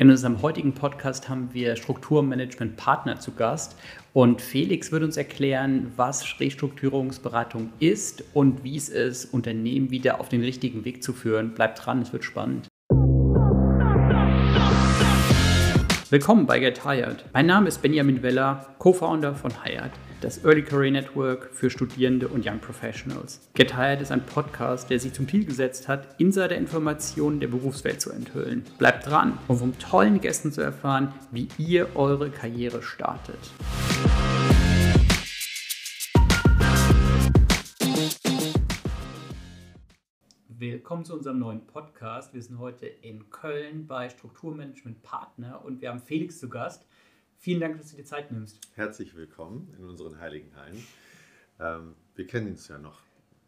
In unserem heutigen Podcast haben wir Strukturmanagement-Partner zu Gast und Felix wird uns erklären, was Restrukturierungsberatung ist und wie es ist, Unternehmen wieder auf den richtigen Weg zu führen. Bleibt dran, es wird spannend. Willkommen bei Get Hired. Mein Name ist Benjamin Weller, Co-Founder von Hired das Early Career Network für Studierende und Young Professionals. Get Hired ist ein Podcast, der sich zum Ziel gesetzt hat, Insider-Informationen der Berufswelt zu enthüllen. Bleibt dran, um von tollen Gästen zu erfahren, wie ihr eure Karriere startet. Willkommen zu unserem neuen Podcast. Wir sind heute in Köln bei Strukturmanagement Partner und wir haben Felix zu Gast. Vielen Dank, dass du dir Zeit nimmst. Herzlich willkommen in unseren heiligen Hallen. Ähm, wir kennen uns ja noch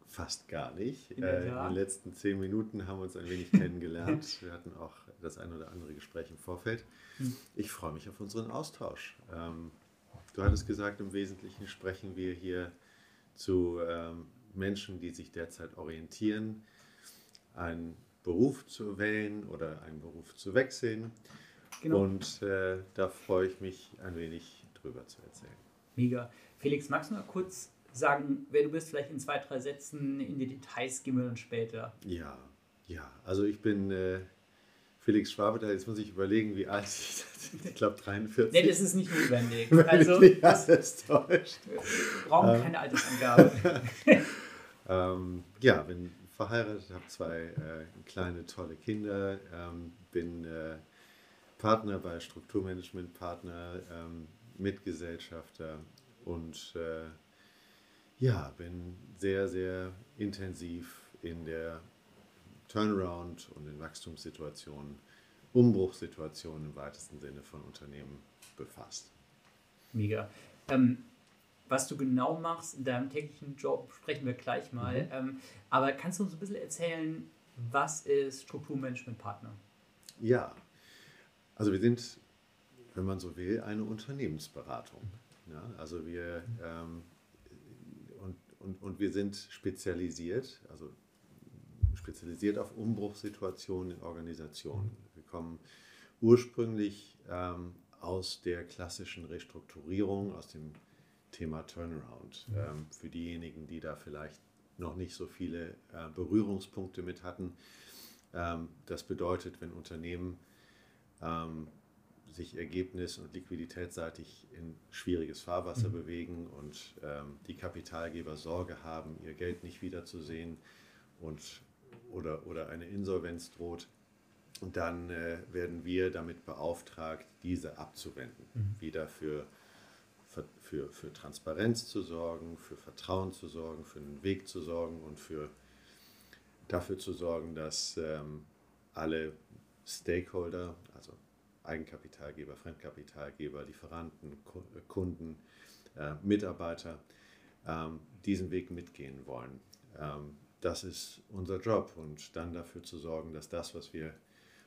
fast gar nicht. In, äh, in, den letzten zehn Minuten haben wir uns ein wenig kennengelernt. wir hatten auch das ein oder andere Gespräch im Vorfeld. Hm. Ich freue mich auf unseren Austausch. Ähm, du hattest gesagt, im Wesentlichen sprechen wir hier zu ähm, Menschen, die sich derzeit orientieren, einen Beruf zu wählen oder einen Beruf zu wechseln Genau. Und äh, da freue ich mich ein wenig drüber zu erzählen. Mega. Felix, magst du mal kurz sagen, wer du bist, vielleicht in zwei, drei Sätzen, in die Details gehen wir dann später. Ja, ja. Also ich bin äh, Felix Schwabeter, jetzt muss ich überlegen, wie alt ich bin. Ich glaube 43. Nee, das ist nicht notwendig. also, das ist täuscht. Wir brauchen ähm, keine Altersangabe. ähm, ja, bin verheiratet, habe zwei äh, kleine, tolle Kinder, ähm, bin äh, Partner bei Strukturmanagement Partner, ähm, Mitgesellschafter und äh, ja, bin sehr, sehr intensiv in der Turnaround und in Wachstumssituationen, Umbruchssituationen im weitesten Sinne von Unternehmen befasst. Mega. Ähm, was du genau machst in deinem täglichen Job, sprechen wir gleich mal. Mhm. Ähm, aber kannst du uns ein bisschen erzählen, was ist Strukturmanagement Partner? Ja, also wir sind, wenn man so will, eine Unternehmensberatung. Ja, also wir ähm, und, und, und wir sind spezialisiert, also spezialisiert auf Umbruchssituationen in Organisationen. Wir kommen ursprünglich ähm, aus der klassischen Restrukturierung, aus dem Thema Turnaround. Ähm, für diejenigen, die da vielleicht noch nicht so viele äh, Berührungspunkte mit hatten. Ähm, das bedeutet, wenn Unternehmen ähm, sich ergebnis- und liquiditätsseitig in schwieriges Fahrwasser mhm. bewegen und ähm, die Kapitalgeber Sorge haben, ihr Geld nicht wiederzusehen und, oder, oder eine Insolvenz droht. Und dann äh, werden wir damit beauftragt, diese abzuwenden, mhm. wieder für, für, für Transparenz zu sorgen, für Vertrauen zu sorgen, für einen Weg zu sorgen und für, dafür zu sorgen, dass ähm, alle Stakeholder, also Eigenkapitalgeber, Fremdkapitalgeber, Lieferanten, Kunden, äh, Mitarbeiter, ähm, diesen Weg mitgehen wollen. Ähm, das ist unser Job und dann dafür zu sorgen, dass das, was wir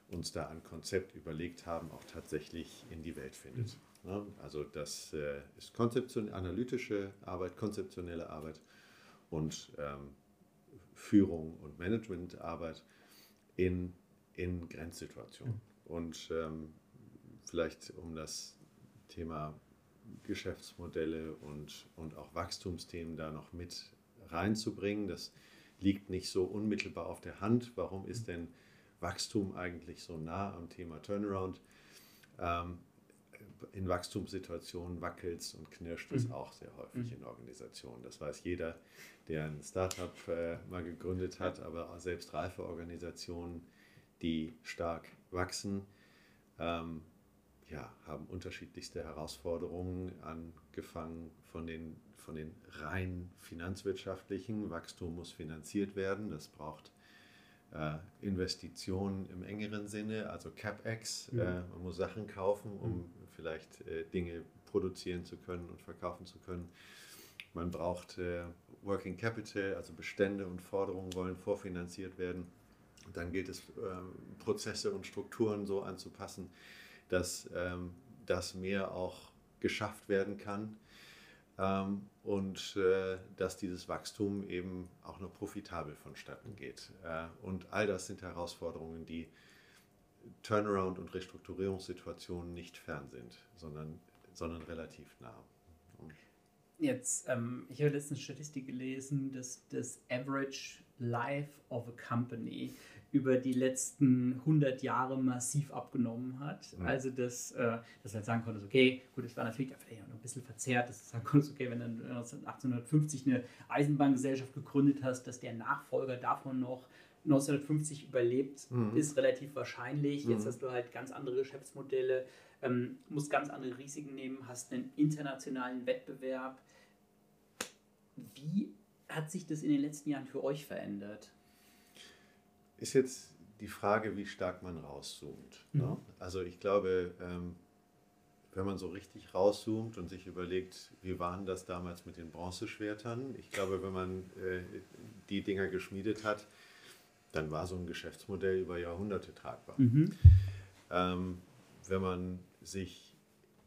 uns da an Konzept überlegt haben, auch tatsächlich in die Welt findet. Mhm. Ja, also das äh, ist Konzeption, analytische Arbeit, konzeptionelle Arbeit und ähm, Führung und Managementarbeit in in Grenzsituationen. Mhm. Und ähm, vielleicht um das Thema Geschäftsmodelle und, und auch Wachstumsthemen da noch mit reinzubringen. Das liegt nicht so unmittelbar auf der Hand. Warum ist denn Wachstum eigentlich so nah am Thema Turnaround? Ähm, in Wachstumssituationen wackelt es und knirscht es mhm. auch sehr häufig mhm. in Organisationen. Das weiß jeder, der ein Startup äh, mal gegründet hat, aber selbst reife Organisationen die stark wachsen, ähm, ja, haben unterschiedlichste Herausforderungen, angefangen von den, von den rein finanzwirtschaftlichen. Wachstum muss finanziert werden, das braucht äh, Investitionen im engeren Sinne, also CapEx. Mhm. Äh, man muss Sachen kaufen, um mhm. vielleicht äh, Dinge produzieren zu können und verkaufen zu können. Man braucht äh, Working Capital, also Bestände und Forderungen wollen vorfinanziert werden. Dann gilt es, ähm, Prozesse und Strukturen so anzupassen, dass ähm, das mehr auch geschafft werden kann ähm, und äh, dass dieses Wachstum eben auch noch profitabel vonstatten geht. Äh, und all das sind Herausforderungen, die Turnaround- und Restrukturierungssituationen nicht fern sind, sondern, sondern relativ nah. Jetzt, ähm, ich habe letztens Statistik gelesen, dass das Average Life of a Company über die letzten 100 Jahre massiv abgenommen hat. Mhm. Also, dass, äh, dass du halt sagen konntest, okay, gut, es war natürlich vielleicht auch noch ein bisschen verzerrt, dass du sagen konntest, okay, wenn du 1850 eine Eisenbahngesellschaft gegründet hast, dass der Nachfolger davon noch 1950 überlebt, mhm. ist relativ wahrscheinlich. Jetzt mhm. hast du halt ganz andere Geschäftsmodelle, ähm, musst ganz andere Risiken nehmen, hast einen internationalen Wettbewerb. Wie hat sich das in den letzten Jahren für euch verändert? Ist jetzt die Frage, wie stark man rauszoomt. Mhm. Ne? Also ich glaube, ähm, wenn man so richtig rauszoomt und sich überlegt, wie waren das damals mit den Bronzeschwertern? Ich glaube, wenn man äh, die Dinger geschmiedet hat, dann war so ein Geschäftsmodell über Jahrhunderte tragbar. Mhm. Ähm, wenn man sich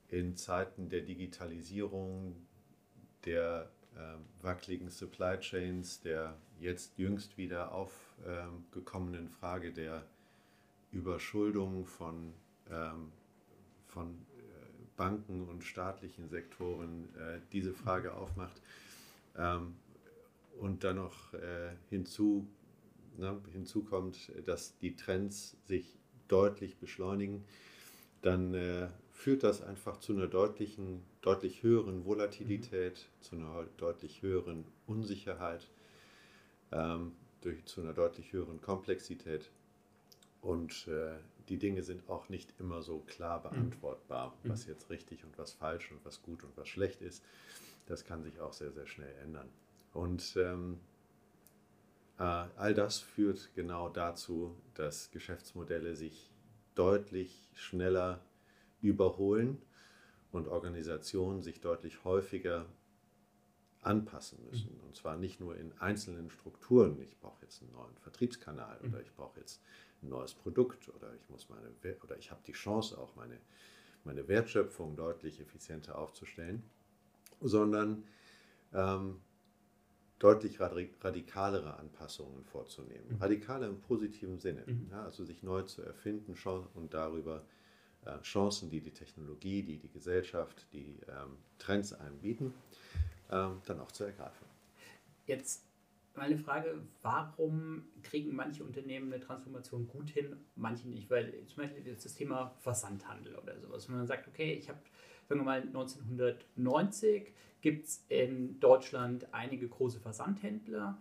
in Zeiten der Digitalisierung, der äh, wackeligen Supply Chains, der jetzt jüngst wieder aufgekommenen ähm, Frage der Überschuldung von, ähm, von äh, Banken und staatlichen Sektoren äh, diese Frage aufmacht ähm, und dann noch äh, hinzu ne, hinzu kommt, dass die Trends sich deutlich beschleunigen, dann äh, führt das einfach zu einer deutlichen, deutlich höheren Volatilität, mhm. zu einer deutlich höheren Unsicherheit, ähm, durch, zu einer deutlich höheren Komplexität. Und äh, die Dinge sind auch nicht immer so klar mhm. beantwortbar, mhm. was jetzt richtig und was falsch und was gut und was schlecht ist. Das kann sich auch sehr, sehr schnell ändern. Und ähm, äh, all das führt genau dazu, dass Geschäftsmodelle sich deutlich schneller überholen und Organisationen sich deutlich häufiger anpassen müssen. Mhm. Und zwar nicht nur in einzelnen Strukturen. Ich brauche jetzt einen neuen Vertriebskanal oder ich brauche jetzt ein neues Produkt oder ich muss meine oder ich habe die Chance auch meine, meine Wertschöpfung deutlich effizienter aufzustellen, sondern ähm, deutlich radikalere Anpassungen vorzunehmen. Mhm. Radikale im positiven Sinne. Mhm. Ja, also sich neu zu erfinden und darüber äh, Chancen, die die Technologie, die die Gesellschaft, die ähm, Trends einem bieten, ähm, dann auch zu ergreifen. Jetzt meine Frage, warum kriegen manche Unternehmen eine Transformation gut hin, manche nicht? Weil zum Beispiel jetzt das Thema Versandhandel oder sowas. Wenn man sagt, okay, ich habe, sagen wir mal, 1990 gibt es in Deutschland einige große Versandhändler.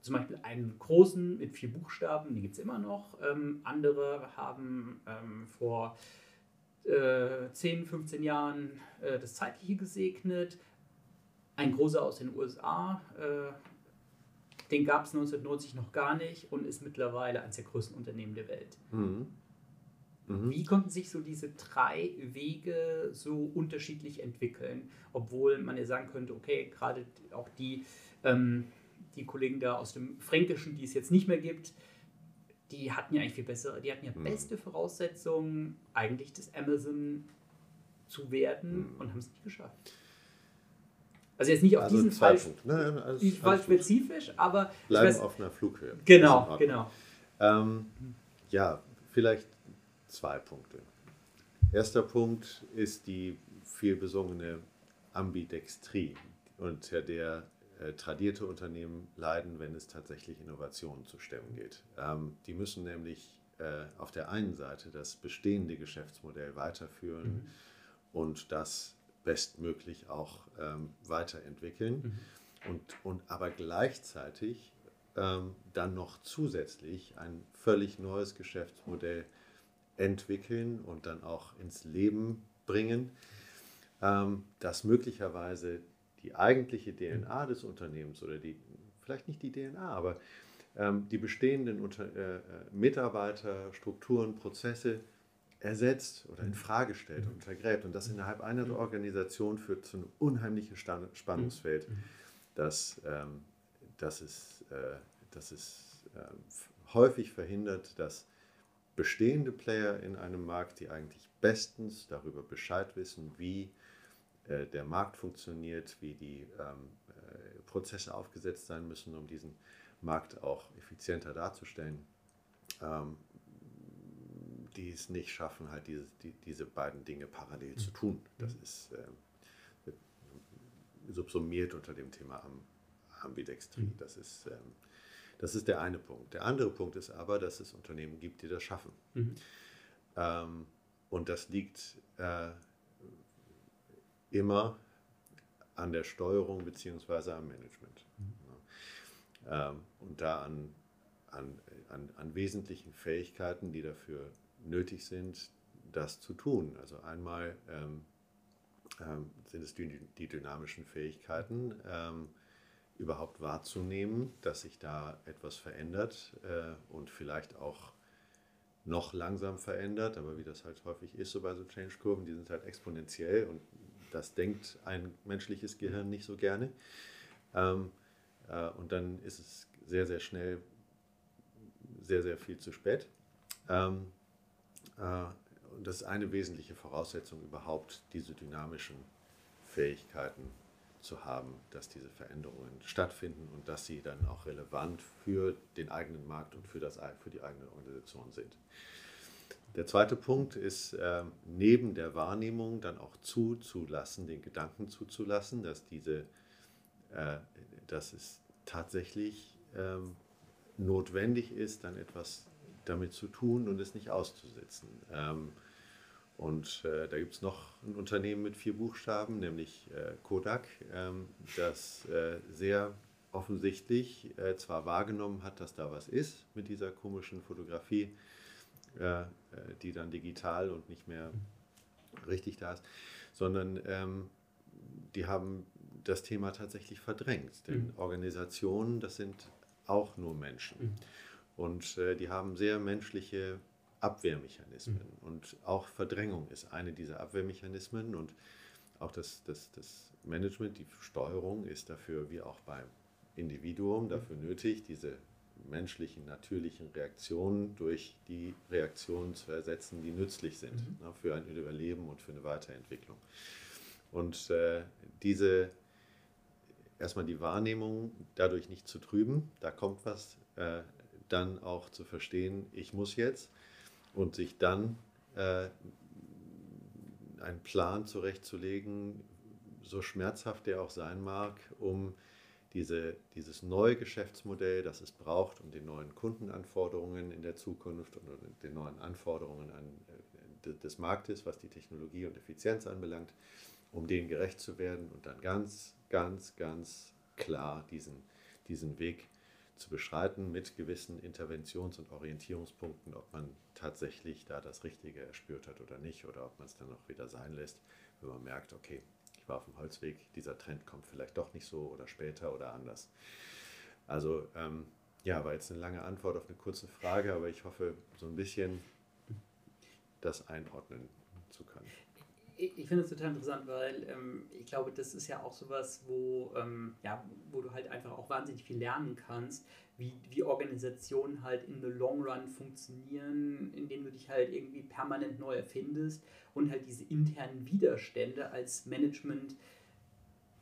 Zum Beispiel einen großen mit vier Buchstaben, den gibt es immer noch. Ähm, andere haben ähm, vor äh, 10, 15 Jahren äh, das Zeitliche gesegnet. Ein großer aus den USA, äh, den gab es 1990 noch gar nicht und ist mittlerweile eines der größten Unternehmen der Welt. Mhm. Mhm. Wie konnten sich so diese drei Wege so unterschiedlich entwickeln, obwohl man ja sagen könnte, okay, gerade auch die, ähm, die Kollegen da aus dem Fränkischen, die es jetzt nicht mehr gibt, die hatten ja eigentlich viel bessere, die hatten ja mhm. beste Voraussetzungen, eigentlich das Amazon zu werden mhm. und haben es nicht geschafft. Also jetzt nicht auf also diesen Fall, Nein, alles, diesen Fall spezifisch, aber bleiben weiß, auf einer Flughöhe. Genau, genau. Ähm, ja, vielleicht zwei Punkte. Erster Punkt ist die viel besungene Ambidextrie, unter der äh, tradierte Unternehmen leiden, wenn es tatsächlich Innovationen zu stemmen geht. Ähm, die müssen nämlich äh, auf der einen Seite das bestehende Geschäftsmodell weiterführen mhm. und das bestmöglich auch ähm, weiterentwickeln mhm. und, und aber gleichzeitig ähm, dann noch zusätzlich ein völlig neues Geschäftsmodell entwickeln und dann auch ins Leben bringen, ähm, dass möglicherweise die eigentliche DNA des Unternehmens oder die, vielleicht nicht die DNA, aber ähm, die bestehenden Unter äh, äh Mitarbeiter, Strukturen, Prozesse ersetzt oder in Frage stellt und untergräbt. Und das innerhalb einer Organisation führt zu einem unheimlichen Spannungsfeld, das, ähm, das es, äh, das es äh, häufig verhindert, dass bestehende Player in einem Markt, die eigentlich bestens darüber Bescheid wissen, wie äh, der Markt funktioniert, wie die ähm, äh, Prozesse aufgesetzt sein müssen, um diesen Markt auch effizienter darzustellen, ähm, die es nicht schaffen, halt diese, die, diese beiden Dinge parallel zu tun. Das ist ähm, subsumiert unter dem Thema Ambidextrie. Das ist, ähm, das ist der eine Punkt. Der andere Punkt ist aber, dass es Unternehmen gibt, die das schaffen. Mhm. Ähm, und das liegt äh, immer an der Steuerung bzw. am Management. Mhm. Ja. Ähm, und da an, an, an, an wesentlichen Fähigkeiten, die dafür nötig sind, das zu tun. Also einmal ähm, ähm, sind es die, die dynamischen Fähigkeiten, ähm, überhaupt wahrzunehmen, dass sich da etwas verändert äh, und vielleicht auch noch langsam verändert, aber wie das halt häufig ist, so bei so Change-Kurven, die sind halt exponentiell und das denkt ein menschliches Gehirn nicht so gerne. Ähm, äh, und dann ist es sehr, sehr schnell sehr, sehr viel zu spät. Ähm, äh, und das ist eine wesentliche Voraussetzung überhaupt, diese dynamischen Fähigkeiten zu haben, dass diese Veränderungen stattfinden und dass sie dann auch relevant für den eigenen Markt und für, das, für die eigene Organisation sind. Der zweite Punkt ist, äh, neben der Wahrnehmung dann auch zuzulassen, den Gedanken zuzulassen, dass, diese, äh, dass es tatsächlich ähm, notwendig ist, dann etwas damit zu tun und es nicht auszusitzen. Ähm, und äh, da gibt es noch ein Unternehmen mit vier Buchstaben, nämlich äh, Kodak, ähm, das äh, sehr offensichtlich äh, zwar wahrgenommen hat, dass da was ist mit dieser komischen Fotografie, äh, äh, die dann digital und nicht mehr richtig da ist, sondern ähm, die haben das Thema tatsächlich verdrängt. Denn mhm. Organisationen, das sind auch nur Menschen. Mhm. Und die haben sehr menschliche Abwehrmechanismen. Mhm. Und auch Verdrängung ist eine dieser Abwehrmechanismen. Und auch das, das, das Management, die Steuerung ist dafür, wie auch beim Individuum, mhm. dafür nötig, diese menschlichen, natürlichen Reaktionen durch die Reaktionen zu ersetzen, die nützlich sind mhm. ne, für ein Überleben und für eine Weiterentwicklung. Und äh, diese, erstmal die Wahrnehmung dadurch nicht zu trüben, da kommt was, äh, dann auch zu verstehen, ich muss jetzt und sich dann äh, einen Plan zurechtzulegen, so schmerzhaft der auch sein mag, um diese, dieses neue Geschäftsmodell, das es braucht, um den neuen Kundenanforderungen in der Zukunft und den neuen Anforderungen an, äh, des Marktes, was die Technologie und Effizienz anbelangt, um denen gerecht zu werden und dann ganz, ganz, ganz klar diesen, diesen Weg zu beschreiten mit gewissen Interventions- und Orientierungspunkten, ob man tatsächlich da das Richtige erspürt hat oder nicht, oder ob man es dann auch wieder sein lässt, wenn man merkt, okay, ich war auf dem Holzweg, dieser Trend kommt vielleicht doch nicht so oder später oder anders. Also ähm, ja, war jetzt eine lange Antwort auf eine kurze Frage, aber ich hoffe, so ein bisschen das einordnen zu können ich finde es total interessant, weil ähm, ich glaube, das ist ja auch sowas, wo, ähm, ja, wo du halt einfach auch wahnsinnig viel lernen kannst, wie, wie Organisationen halt in the long run funktionieren, indem du dich halt irgendwie permanent neu erfindest und halt diese internen Widerstände als Management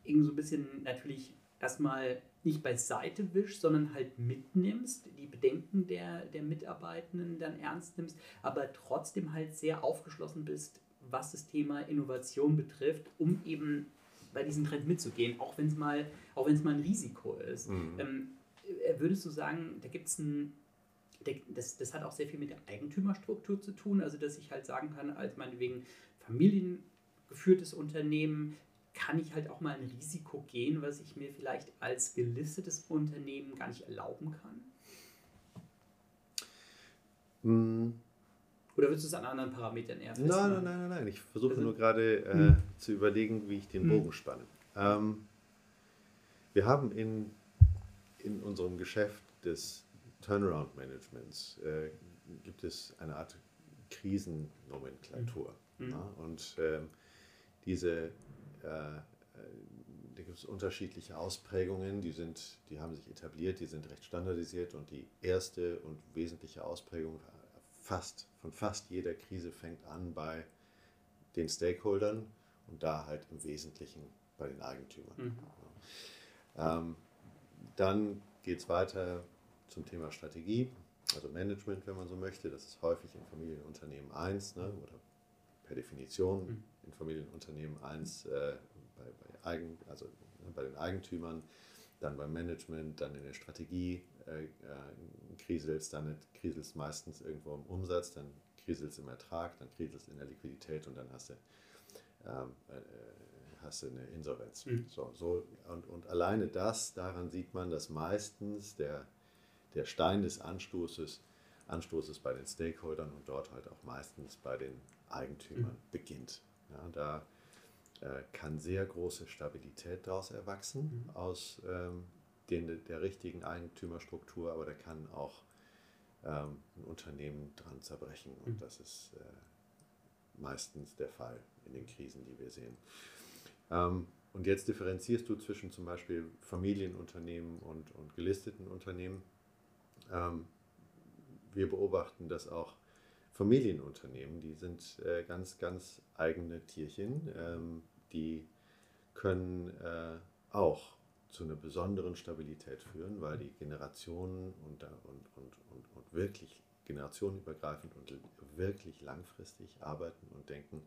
irgendwie so ein bisschen natürlich erstmal nicht beiseite wischst, sondern halt mitnimmst, die Bedenken der, der Mitarbeitenden dann ernst nimmst, aber trotzdem halt sehr aufgeschlossen bist was das Thema Innovation betrifft, um eben bei diesem Trend mitzugehen, auch wenn es mal, auch wenn es mal ein Risiko ist. Mhm. Ähm, äh, würdest du sagen, da gibt es ein, das, das hat auch sehr viel mit der Eigentümerstruktur zu tun, also dass ich halt sagen kann, als meinetwegen familiengeführtes Unternehmen, kann ich halt auch mal ein Risiko gehen, was ich mir vielleicht als gelistetes Unternehmen gar nicht erlauben kann? Oder würdest du es an anderen Parametern eher festmachen? Nein, nein, nein, nein, nein. Ich versuche also, nur gerade äh, hm. zu überlegen, wie ich den hm. Bogen spanne. Ähm, wir haben in, in unserem Geschäft des Turnaround-Managements äh, gibt es eine Art Krisennomenklatur. Mhm. Ja? Und ähm, diese, äh, da gibt es unterschiedliche Ausprägungen, die, sind, die haben sich etabliert, die sind recht standardisiert und die erste und wesentliche Ausprägung fast, von fast jeder Krise fängt an bei den Stakeholdern und da halt im Wesentlichen bei den Eigentümern. Mhm. Ähm, dann geht es weiter zum Thema Strategie. also Management, wenn man so möchte. Das ist häufig in Familienunternehmen 1 ne, oder per Definition mhm. in Familienunternehmen 1 äh, bei, bei, Eigen, also, ne, bei den Eigentümern, dann beim Management, dann in der Strategie äh, äh, kriselst, dann kriselst meistens irgendwo im Umsatz, dann kriselst im Ertrag, dann kriselst in der Liquidität und dann hast du, ähm, äh, hast du eine Insolvenz. Mhm. So, so, und, und alleine das, daran sieht man, dass meistens der der Stein des Anstoßes, Anstoßes bei den Stakeholdern und dort halt auch meistens bei den Eigentümern mhm. beginnt. Ja, da äh, kann sehr große Stabilität daraus erwachsen, mhm. aus ähm, den, der richtigen Eigentümerstruktur, aber da kann auch ähm, ein Unternehmen dran zerbrechen und mhm. das ist äh, meistens der Fall in den Krisen, die wir sehen. Ähm, und jetzt differenzierst du zwischen zum Beispiel Familienunternehmen und, und gelisteten Unternehmen. Ähm, wir beobachten, dass auch Familienunternehmen, die sind äh, ganz, ganz eigene Tierchen, ähm, die können äh, auch zu einer besonderen Stabilität führen, weil die Generationen und, und, und, und, und wirklich generationenübergreifend und wirklich langfristig arbeiten und denken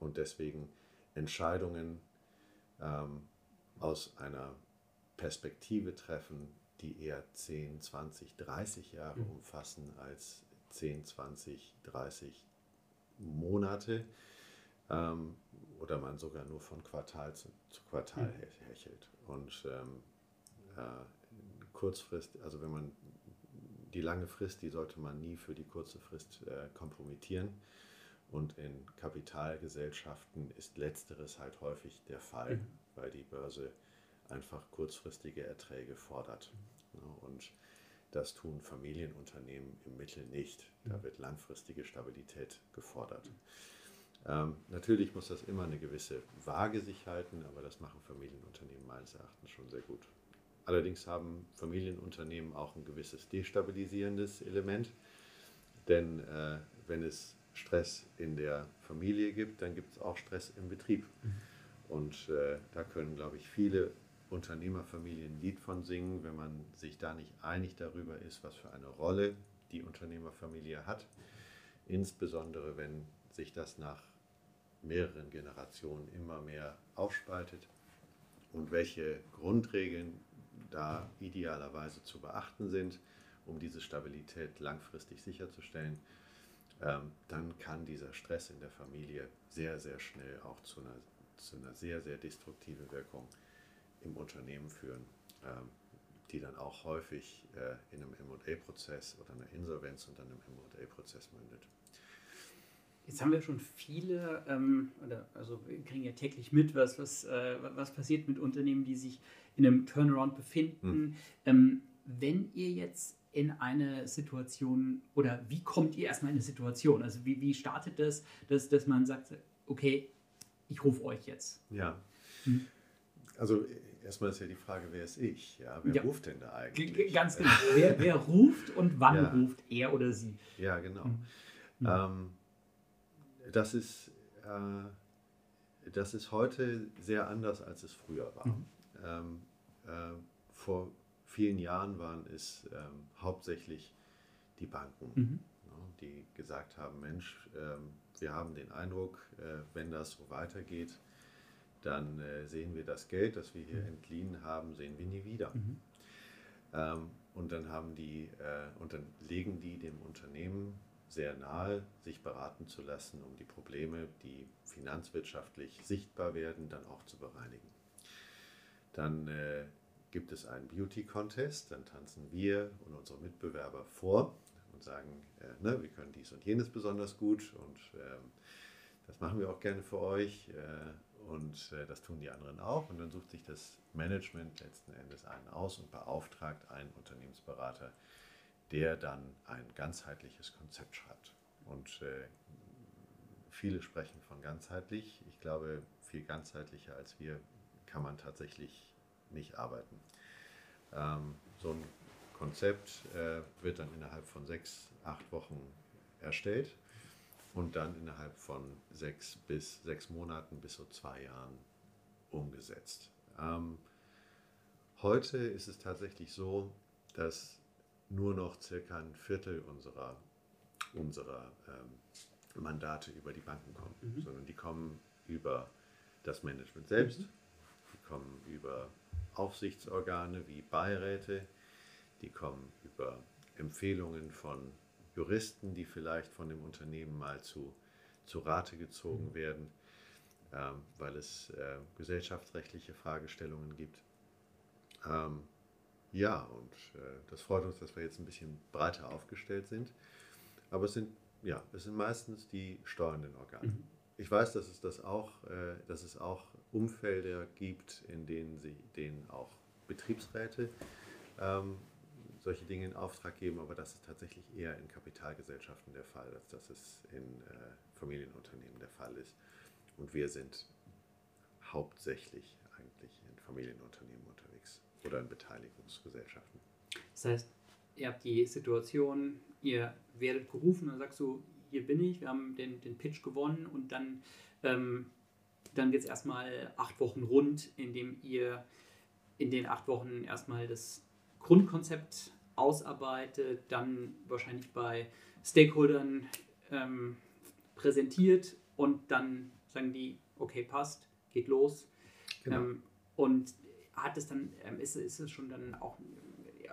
und deswegen Entscheidungen ähm, aus einer Perspektive treffen, die eher 10, 20, 30 Jahre mhm. umfassen als 10, 20, 30 Monate ähm, oder man sogar nur von Quartal zu, zu Quartal mhm. hechelt. Und ähm, äh, Kurzfrist, also wenn man die lange Frist, die sollte man nie für die kurze Frist äh, kompromittieren. Und in Kapitalgesellschaften ist letzteres halt häufig der Fall, mhm. weil die Börse einfach kurzfristige Erträge fordert. Und das tun Familienunternehmen im Mittel nicht. Da wird langfristige Stabilität gefordert. Ähm, natürlich muss das immer eine gewisse Waage sich halten, aber das machen Familienunternehmen meines Erachtens schon sehr gut. Allerdings haben Familienunternehmen auch ein gewisses destabilisierendes Element, denn äh, wenn es Stress in der Familie gibt, dann gibt es auch Stress im Betrieb. Mhm. Und äh, da können, glaube ich, viele Unternehmerfamilien ein Lied von singen, wenn man sich da nicht einig darüber ist, was für eine Rolle die Unternehmerfamilie hat. Insbesondere wenn sich das nach mehreren Generationen immer mehr aufspaltet und welche Grundregeln da idealerweise zu beachten sind, um diese Stabilität langfristig sicherzustellen, ähm, dann kann dieser Stress in der Familie sehr, sehr schnell auch zu einer, zu einer sehr, sehr destruktiven Wirkung im Unternehmen führen, ähm, die dann auch häufig äh, in einem MA-Prozess oder einer Insolvenz und dann einem MA-Prozess mündet. Jetzt haben wir schon viele, ähm, oder, also wir kriegen ja täglich mit, was, was, äh, was passiert mit Unternehmen, die sich in einem Turnaround befinden. Hm. Ähm, wenn ihr jetzt in eine Situation oder wie kommt ihr erstmal in eine Situation? Also wie, wie startet das, dass, dass man sagt, okay, ich rufe euch jetzt? Ja. Hm. Also erstmal ist ja die Frage, wer ist ich? Ja, wer ja. ruft denn da eigentlich? Ganz genau. wer, wer ruft und wann ja. ruft er oder sie? Ja, genau. Mhm. Ähm, das, ist, äh, das ist heute sehr anders, als es früher war. Mhm. Ähm, äh, vor vielen Jahren waren es ähm, hauptsächlich die Banken, mhm. ne, die gesagt haben, Mensch, äh, wir haben den Eindruck, äh, wenn das so weitergeht, dann äh, sehen wir das Geld, das wir hier mhm. entliehen haben, sehen wir nie wieder. Mhm. Ähm, und dann haben die, äh, und dann legen die dem Unternehmen sehr nahe, sich beraten zu lassen, um die Probleme, die finanzwirtschaftlich sichtbar werden, dann auch zu bereinigen. Dann äh, gibt es einen Beauty Contest, dann tanzen wir und unsere Mitbewerber vor und sagen, äh, ne, wir können dies und jenes besonders gut und ähm, das machen wir auch gerne für euch. Äh, und äh, das tun die anderen auch. Und dann sucht sich das Management letzten Endes einen aus und beauftragt einen Unternehmensberater, der dann ein ganzheitliches Konzept schreibt. Und äh, viele sprechen von ganzheitlich. Ich glaube, viel ganzheitlicher als wir kann man tatsächlich nicht arbeiten. Ähm, so ein Konzept äh, wird dann innerhalb von sechs, acht Wochen erstellt und dann innerhalb von sechs bis sechs Monaten bis so zwei Jahren umgesetzt. Ähm, heute ist es tatsächlich so, dass nur noch circa ein Viertel unserer, unserer ähm, Mandate über die Banken kommen, mhm. sondern die kommen über das Management selbst, mhm. die kommen über Aufsichtsorgane wie Beiräte, die kommen über Empfehlungen von Juristen, die vielleicht von dem Unternehmen mal zu, zu Rate gezogen mhm. werden, ähm, weil es äh, gesellschaftsrechtliche Fragestellungen gibt. Ähm, ja, und äh, das freut uns, dass wir jetzt ein bisschen breiter aufgestellt sind. Aber es sind, ja, es sind meistens die steuernden Organe. Mhm. Ich weiß, dass es das auch, äh, dass es auch Umfelder gibt, in denen sie denen auch Betriebsräte ähm, solche Dinge in Auftrag geben, aber das ist tatsächlich eher in Kapitalgesellschaften der Fall, als dass es in äh, Familienunternehmen der Fall ist. Und wir sind hauptsächlich eigentlich in Familienunternehmen unterwegs oder in Beteiligungsgesellschaften. Das heißt, ihr habt die Situation, ihr werdet gerufen und sagst du, hier bin ich, wir haben den, den Pitch gewonnen und dann, ähm, dann geht es erstmal acht Wochen rund, indem ihr in den acht Wochen erstmal das Grundkonzept ausarbeitet, dann wahrscheinlich bei Stakeholdern ähm, präsentiert und dann sagen die, okay, passt, geht los. Genau. Ähm, und hat es dann, ähm, ist, ist es schon dann auch,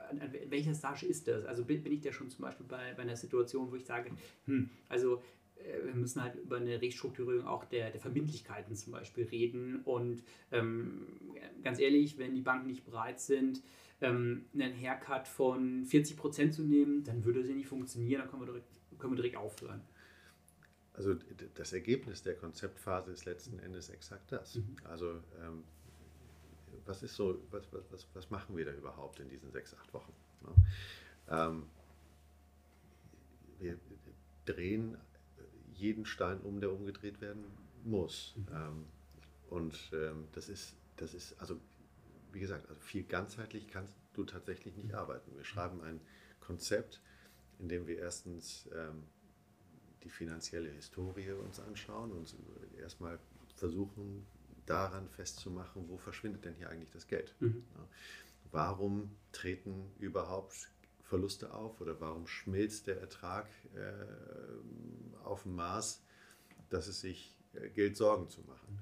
an welcher Stage ist das? Also bin, bin ich da schon zum Beispiel bei, bei einer Situation, wo ich sage, hm, also äh, wir müssen halt über eine Restrukturierung auch der, der Verbindlichkeiten zum Beispiel reden. Und ähm, ganz ehrlich, wenn die Banken nicht bereit sind, ähm, einen Haircut von 40 Prozent zu nehmen, dann würde sie nicht funktionieren, dann können wir direkt, können wir direkt aufhören. Also das Ergebnis der Konzeptphase ist letzten Endes exakt das. Mhm. Also ähm, was ist so, was, was, was machen wir da überhaupt in diesen sechs, acht Wochen? Ja? Ähm, wir drehen jeden Stein um, der umgedreht werden muss. Mhm. Ähm, und ähm, das ist, das ist, also wie gesagt, also viel ganzheitlich kannst du tatsächlich nicht arbeiten. Wir schreiben ein Konzept, in dem wir erstens ähm, die finanzielle Historie uns anschauen und erstmal versuchen, daran festzumachen, wo verschwindet denn hier eigentlich das Geld? Mhm. Warum treten überhaupt Verluste auf oder warum schmilzt der Ertrag äh, auf dem Maß, dass es sich äh, gilt, Sorgen zu machen?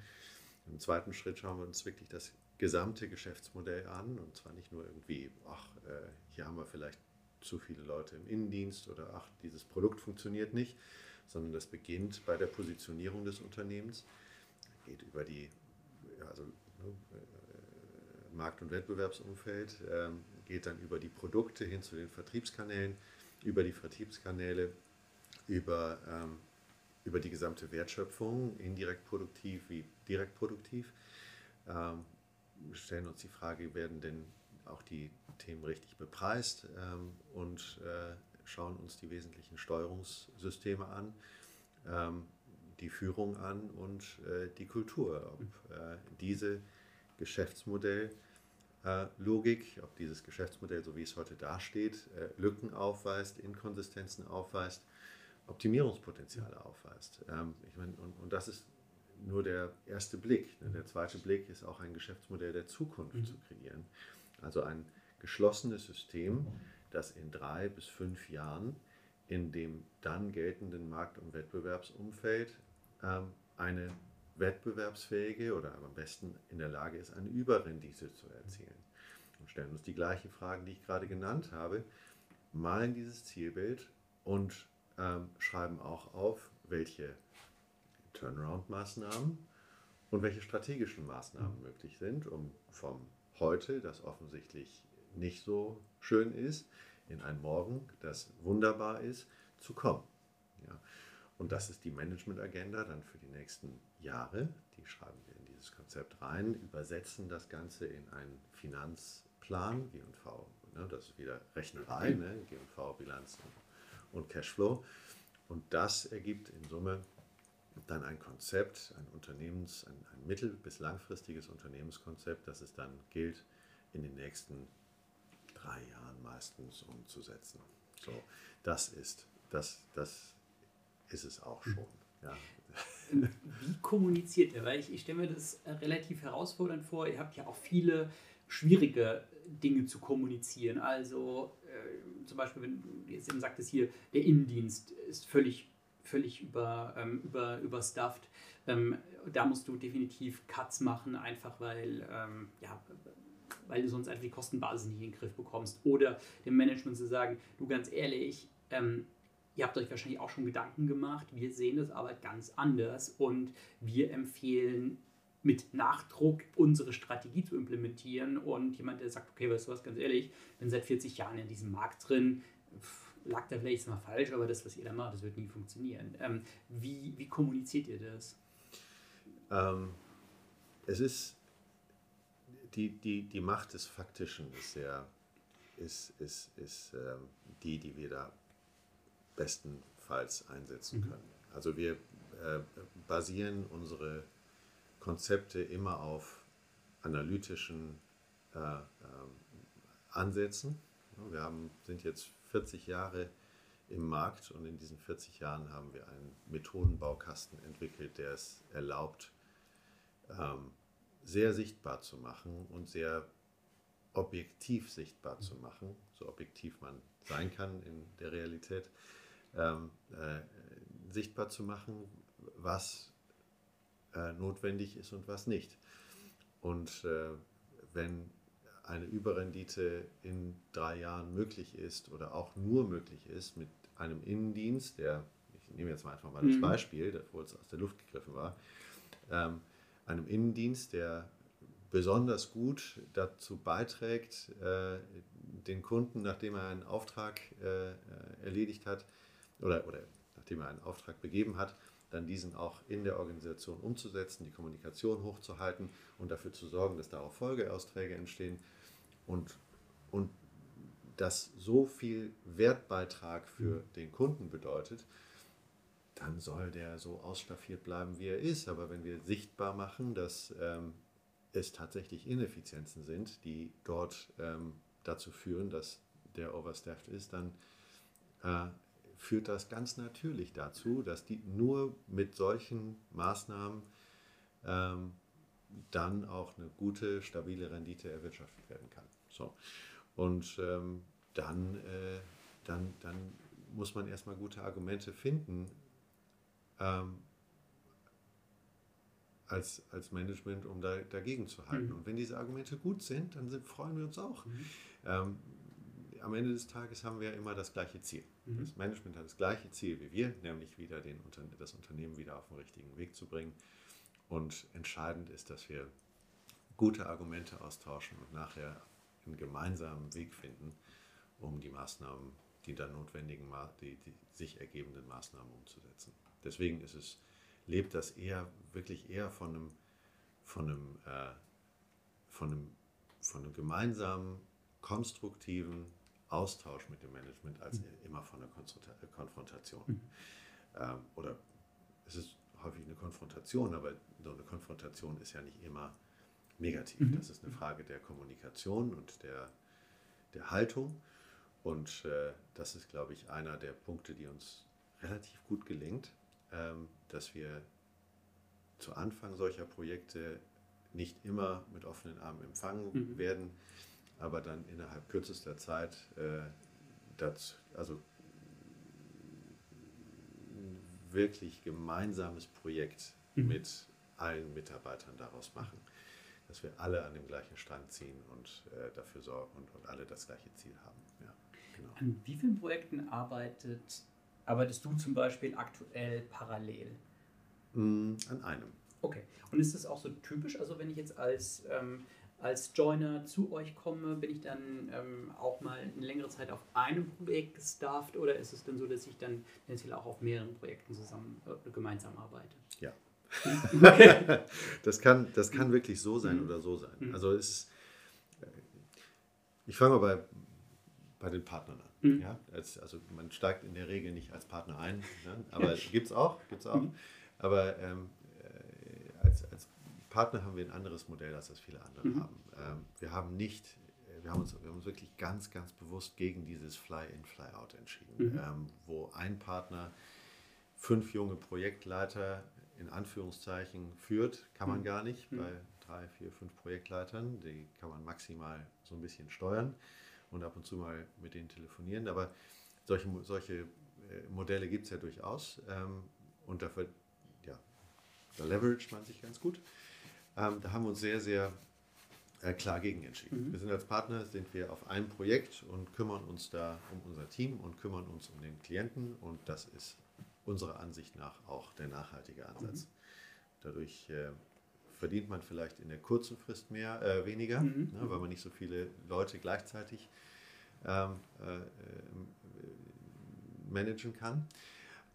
Im zweiten Schritt schauen wir uns wirklich das gesamte Geschäftsmodell an und zwar nicht nur irgendwie, ach, äh, hier haben wir vielleicht zu viele Leute im Innendienst oder ach, dieses Produkt funktioniert nicht, sondern das beginnt bei der Positionierung des Unternehmens, geht über die, also ne, äh, Markt- und Wettbewerbsumfeld, äh, geht dann über die Produkte hin zu den Vertriebskanälen, über die Vertriebskanäle, über, ähm, über die gesamte Wertschöpfung, indirekt produktiv wie direkt produktiv. Ähm, wir stellen uns die Frage, werden denn auch die Themen richtig bepreist ähm, und äh, schauen uns die wesentlichen Steuerungssysteme an, ähm, die Führung an und äh, die Kultur. Ob äh, diese Geschäftsmodell äh, ob dieses Geschäftsmodell, so wie es heute dasteht, äh, Lücken aufweist, Inkonsistenzen aufweist, Optimierungspotenziale aufweist. Ähm, ich meine, und, und das ist nur der erste Blick. Ne? Der zweite Blick ist auch ein Geschäftsmodell der Zukunft mhm. zu kreieren. Also ein geschlossenes System, das in drei bis fünf Jahren in dem dann geltenden Markt- und Wettbewerbsumfeld eine wettbewerbsfähige oder am besten in der Lage ist, eine Überrendite zu erzielen. Und stellen uns die gleichen Fragen, die ich gerade genannt habe, malen dieses Zielbild und ähm, schreiben auch auf, welche Turnaround-Maßnahmen und welche strategischen Maßnahmen möglich sind, um vom heute, das offensichtlich nicht so schön ist, in ein Morgen, das wunderbar ist, zu kommen. Ja. Und das ist die Management-Agenda dann für die nächsten Jahre. Die schreiben wir in dieses Konzept rein, übersetzen das Ganze in einen Finanzplan, G&V. Ne, das ist wieder Rechnerei, ne, G&V, Bilanz und Cashflow. Und das ergibt in Summe dann ein Konzept, ein Unternehmens, ein, ein mittel- bis langfristiges Unternehmenskonzept, das es dann gilt, in den nächsten drei Jahren meistens umzusetzen. So, das ist, das, das ist es auch schon. Ja. Wie kommuniziert ihr? Weil ich, ich stelle mir das äh, relativ herausfordernd vor. Ihr habt ja auch viele schwierige Dinge zu kommunizieren. Also äh, zum Beispiel, wenn du jetzt eben sagtest hier, der Innendienst ist völlig, völlig über, ähm, über, überstufft. Ähm, da musst du definitiv Cuts machen, einfach weil, ähm, ja, weil du sonst einfach die Kostenbasis nicht in den Griff bekommst. Oder dem Management zu sagen, du ganz ehrlich, ähm, ihr habt euch wahrscheinlich auch schon Gedanken gemacht, wir sehen das aber ganz anders und wir empfehlen mit Nachdruck unsere Strategie zu implementieren und jemand, der sagt, okay, weißt du was, ganz ehrlich, bin seit 40 Jahren in diesem Markt drin, lag da vielleicht mal falsch, aber das, was ihr da macht, das wird nie funktionieren. Ähm, wie, wie kommuniziert ihr das? Ähm, es ist die, die, die Macht des Faktischen ist sehr, ist, ist, ist ähm, die, die wir da bestenfalls einsetzen mhm. können. Also wir äh, basieren unsere Konzepte immer auf analytischen äh, äh, Ansätzen. Wir haben, sind jetzt 40 Jahre im Markt und in diesen 40 Jahren haben wir einen Methodenbaukasten entwickelt, der es erlaubt, ähm, sehr sichtbar zu machen und sehr objektiv sichtbar zu machen, so objektiv man sein kann in der Realität, ähm, äh, sichtbar zu machen, was äh, notwendig ist und was nicht. Und äh, wenn eine Überrendite in drei Jahren möglich ist oder auch nur möglich ist mit einem Innendienst, der, ich nehme jetzt mal einfach mal das mhm. Beispiel, obwohl es aus der Luft gegriffen war, ähm, einem Innendienst, der besonders gut dazu beiträgt, äh, den Kunden, nachdem er einen Auftrag äh, erledigt hat oder, oder nachdem er einen Auftrag begeben hat, dann diesen auch in der Organisation umzusetzen, die Kommunikation hochzuhalten und dafür zu sorgen, dass darauf Folgeausträge entstehen und, und das so viel Wertbeitrag für mhm. den Kunden bedeutet, dann soll der so ausstaffiert bleiben, wie er ist. Aber wenn wir sichtbar machen, dass ähm, es tatsächlich Ineffizienzen sind, die dort ähm, dazu führen, dass der overstaffed ist, dann äh, führt das ganz natürlich dazu, dass die nur mit solchen Maßnahmen ähm, dann auch eine gute, stabile Rendite erwirtschaftet werden kann. So. Und ähm, dann, äh, dann, dann muss man erstmal gute Argumente finden, ähm, als, als Management, um da, dagegen zu halten. Mhm. Und wenn diese Argumente gut sind, dann sind, freuen wir uns auch. Mhm. Ähm, am Ende des Tages haben wir ja immer das gleiche Ziel. Mhm. Das Management hat das gleiche Ziel wie wir, nämlich wieder den, das Unternehmen wieder auf den richtigen Weg zu bringen. Und entscheidend ist, dass wir gute Argumente austauschen und nachher einen gemeinsamen Weg finden, um die Maßnahmen, die dann notwendigen, die, die sich ergebenden Maßnahmen umzusetzen. Deswegen ist es, lebt das eher wirklich eher von einem, von einem, äh, von einem, von einem gemeinsamen, konstruktiven Austausch mit dem Management als mhm. immer von einer Konfrontation. Mhm. Ähm, oder es ist häufig eine Konfrontation, aber so eine Konfrontation ist ja nicht immer negativ. Mhm. Das ist eine Frage der Kommunikation und der, der Haltung. Und äh, das ist, glaube ich, einer der Punkte, die uns relativ gut gelingt, ähm, dass wir zu Anfang solcher Projekte nicht immer mit offenen Armen empfangen werden, aber dann innerhalb kürzester Zeit äh, das, also ein wirklich gemeinsames Projekt mhm. mit allen Mitarbeitern daraus machen, dass wir alle an dem gleichen Strang ziehen und äh, dafür sorgen und, und alle das gleiche Ziel haben. Ja, genau. An wie vielen Projekten arbeitet, arbeitest du zum Beispiel aktuell parallel? Mm, an einem. Okay. Und ist das auch so typisch? Also wenn ich jetzt als ähm, als Joiner zu euch komme, bin ich dann ähm, auch mal eine längere Zeit auf einem Projekt gestafft oder ist es dann so, dass ich dann tendenziell auch auf mehreren Projekten zusammen äh, gemeinsam arbeite? Ja. Okay. das, kann, das kann wirklich so sein mhm. oder so sein. Mhm. Also es ist, äh, ich fange mal bei, bei den Partnern an. Mhm. Ja? also man steigt in der Regel nicht als Partner ein, ne? aber gibt es auch, gibt's auch. Mhm. Aber ähm, äh, als, als Partner haben wir ein anderes Modell, als das viele andere mhm. haben. Ähm, wir haben nicht, wir haben, uns, wir haben uns wirklich ganz, ganz bewusst gegen dieses Fly-in, Fly-out entschieden, mhm. ähm, wo ein Partner fünf junge Projektleiter in Anführungszeichen führt, kann man Mhm. gar nicht Mhm. bei drei, vier, fünf Projektleitern. Die kann man maximal so ein bisschen steuern und ab und zu mal mit denen telefonieren. Aber solche, solche äh, Modelle gibt es ja durchaus ähm, und dafür, ja, da leveragt man sich ganz gut. Ähm, da haben wir uns sehr, sehr äh, klar gegen entschieden. Mhm. Wir sind als Partner, sind wir auf einem Projekt und kümmern uns da um unser Team und kümmern uns um den Klienten und das ist unserer Ansicht nach auch der nachhaltige Ansatz. Dadurch äh, verdient man vielleicht in der kurzen Frist mehr, äh, weniger, Mhm. ne, weil man nicht so viele Leute gleichzeitig ähm, äh, äh, managen kann.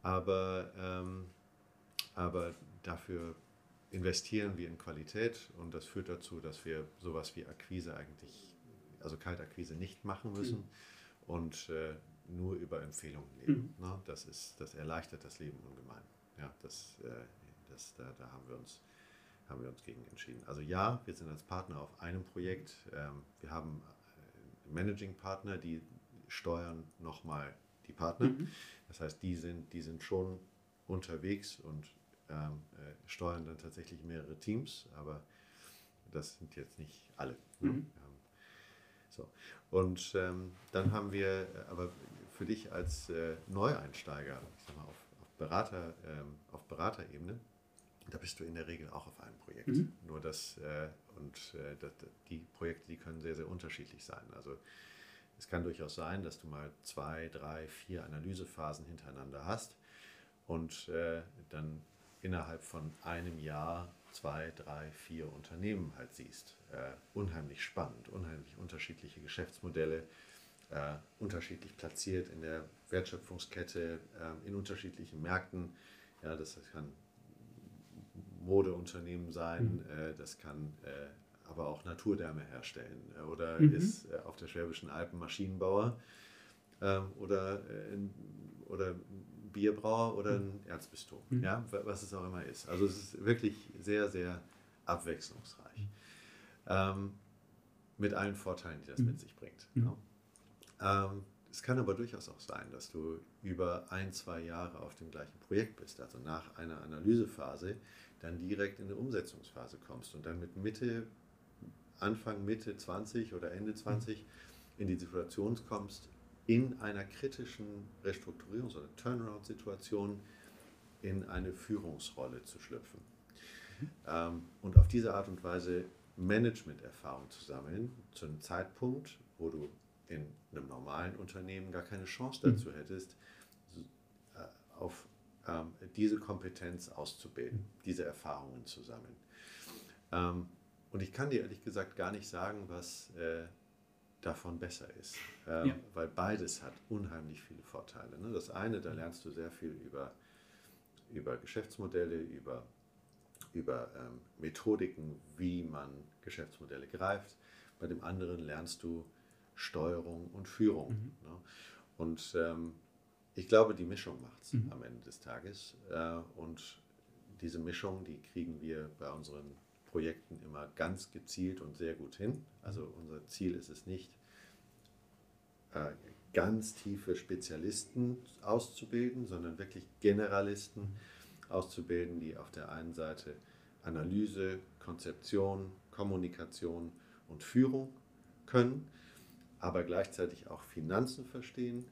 Aber, ähm, aber dafür investieren wir in Qualität und das führt dazu, dass wir sowas wie Akquise eigentlich, also Kaltakquise nicht machen müssen und äh, nur über Empfehlungen leben. Ne? Das, ist, das erleichtert das Leben ungemein. Ja, das, äh, das, da, da haben wir uns haben wir uns gegen entschieden. Also ja, wir sind als Partner auf einem Projekt. Ähm, wir haben äh, Managing-Partner, die steuern nochmal die Partner. Mhm. Das heißt, die sind, die sind schon unterwegs und ähm, äh, steuern dann tatsächlich mehrere Teams, aber das sind jetzt nicht alle. Ne? Mhm. So. Und ähm, dann haben wir äh, aber für dich als äh, Neueinsteiger, ich sag mal auf, auf, Berater, ähm, auf Beraterebene, da bist du in der Regel auch auf einem Projekt. Mhm. Nur das, äh, und äh, das, die Projekte, die können sehr, sehr unterschiedlich sein. Also es kann durchaus sein, dass du mal zwei, drei, vier Analysephasen hintereinander hast und äh, dann innerhalb von einem Jahr zwei, drei, vier Unternehmen halt siehst. Äh, unheimlich spannend, unheimlich unterschiedliche Geschäftsmodelle, äh, unterschiedlich platziert in der Wertschöpfungskette, äh, in unterschiedlichen Märkten. Ja, das kann Modeunternehmen sein, äh, das kann äh, aber auch Naturdärme herstellen äh, oder Mhm. ist auf der Schwäbischen Alpen Maschinenbauer ähm, oder, oder Bierbrauer oder ein Erzbistum, Mhm. ja, wa- was es auch immer ist. Also es ist wirklich sehr, sehr abwechslungsreich. Ähm, mit allen Vorteilen, die das Mhm. mit sich bringt. Mhm. Ja. Ähm, es kann aber durchaus auch sein, dass du über ein, zwei Jahre auf dem gleichen Projekt bist, also nach einer Analysephase dann direkt in eine Umsetzungsphase kommst und dann mit Mitte, Anfang, Mitte 20 oder Ende 20 in die Situation kommst, in einer kritischen Restrukturierungs- oder Turnaround-Situation in eine Führungsrolle zu schlüpfen. Ähm, und auf diese Art und Weise Management-Erfahrung zu sammeln, zu einem Zeitpunkt, wo du in einem normalen Unternehmen gar keine Chance dazu hättest, äh, auf ähm, diese Kompetenz auszubilden, diese Erfahrungen zu sammeln. Ähm, und ich kann dir ehrlich gesagt gar nicht sagen, was äh, davon besser ist, ähm, Ja. weil beides hat unheimlich viele Vorteile. Ne? Das eine, da lernst du sehr viel über, über Geschäftsmodelle, über, über ähm, Methodiken, wie man Geschäftsmodelle greift. Bei dem anderen lernst du Steuerung und Führung. Mhm. Ne? Und ähm, ich glaube, die Mischung macht es Mhm. am Ende des Tages. Äh, und diese Mischung, die kriegen wir bei unseren Projekten immer ganz gezielt und sehr gut hin. Also unser Ziel ist es nicht, äh, ganz tiefe Spezialisten auszubilden, sondern wirklich Generalisten auszubilden, die auf der einen Seite Analyse, Konzeption, Kommunikation und Führung können, aber gleichzeitig auch Finanzen verstehen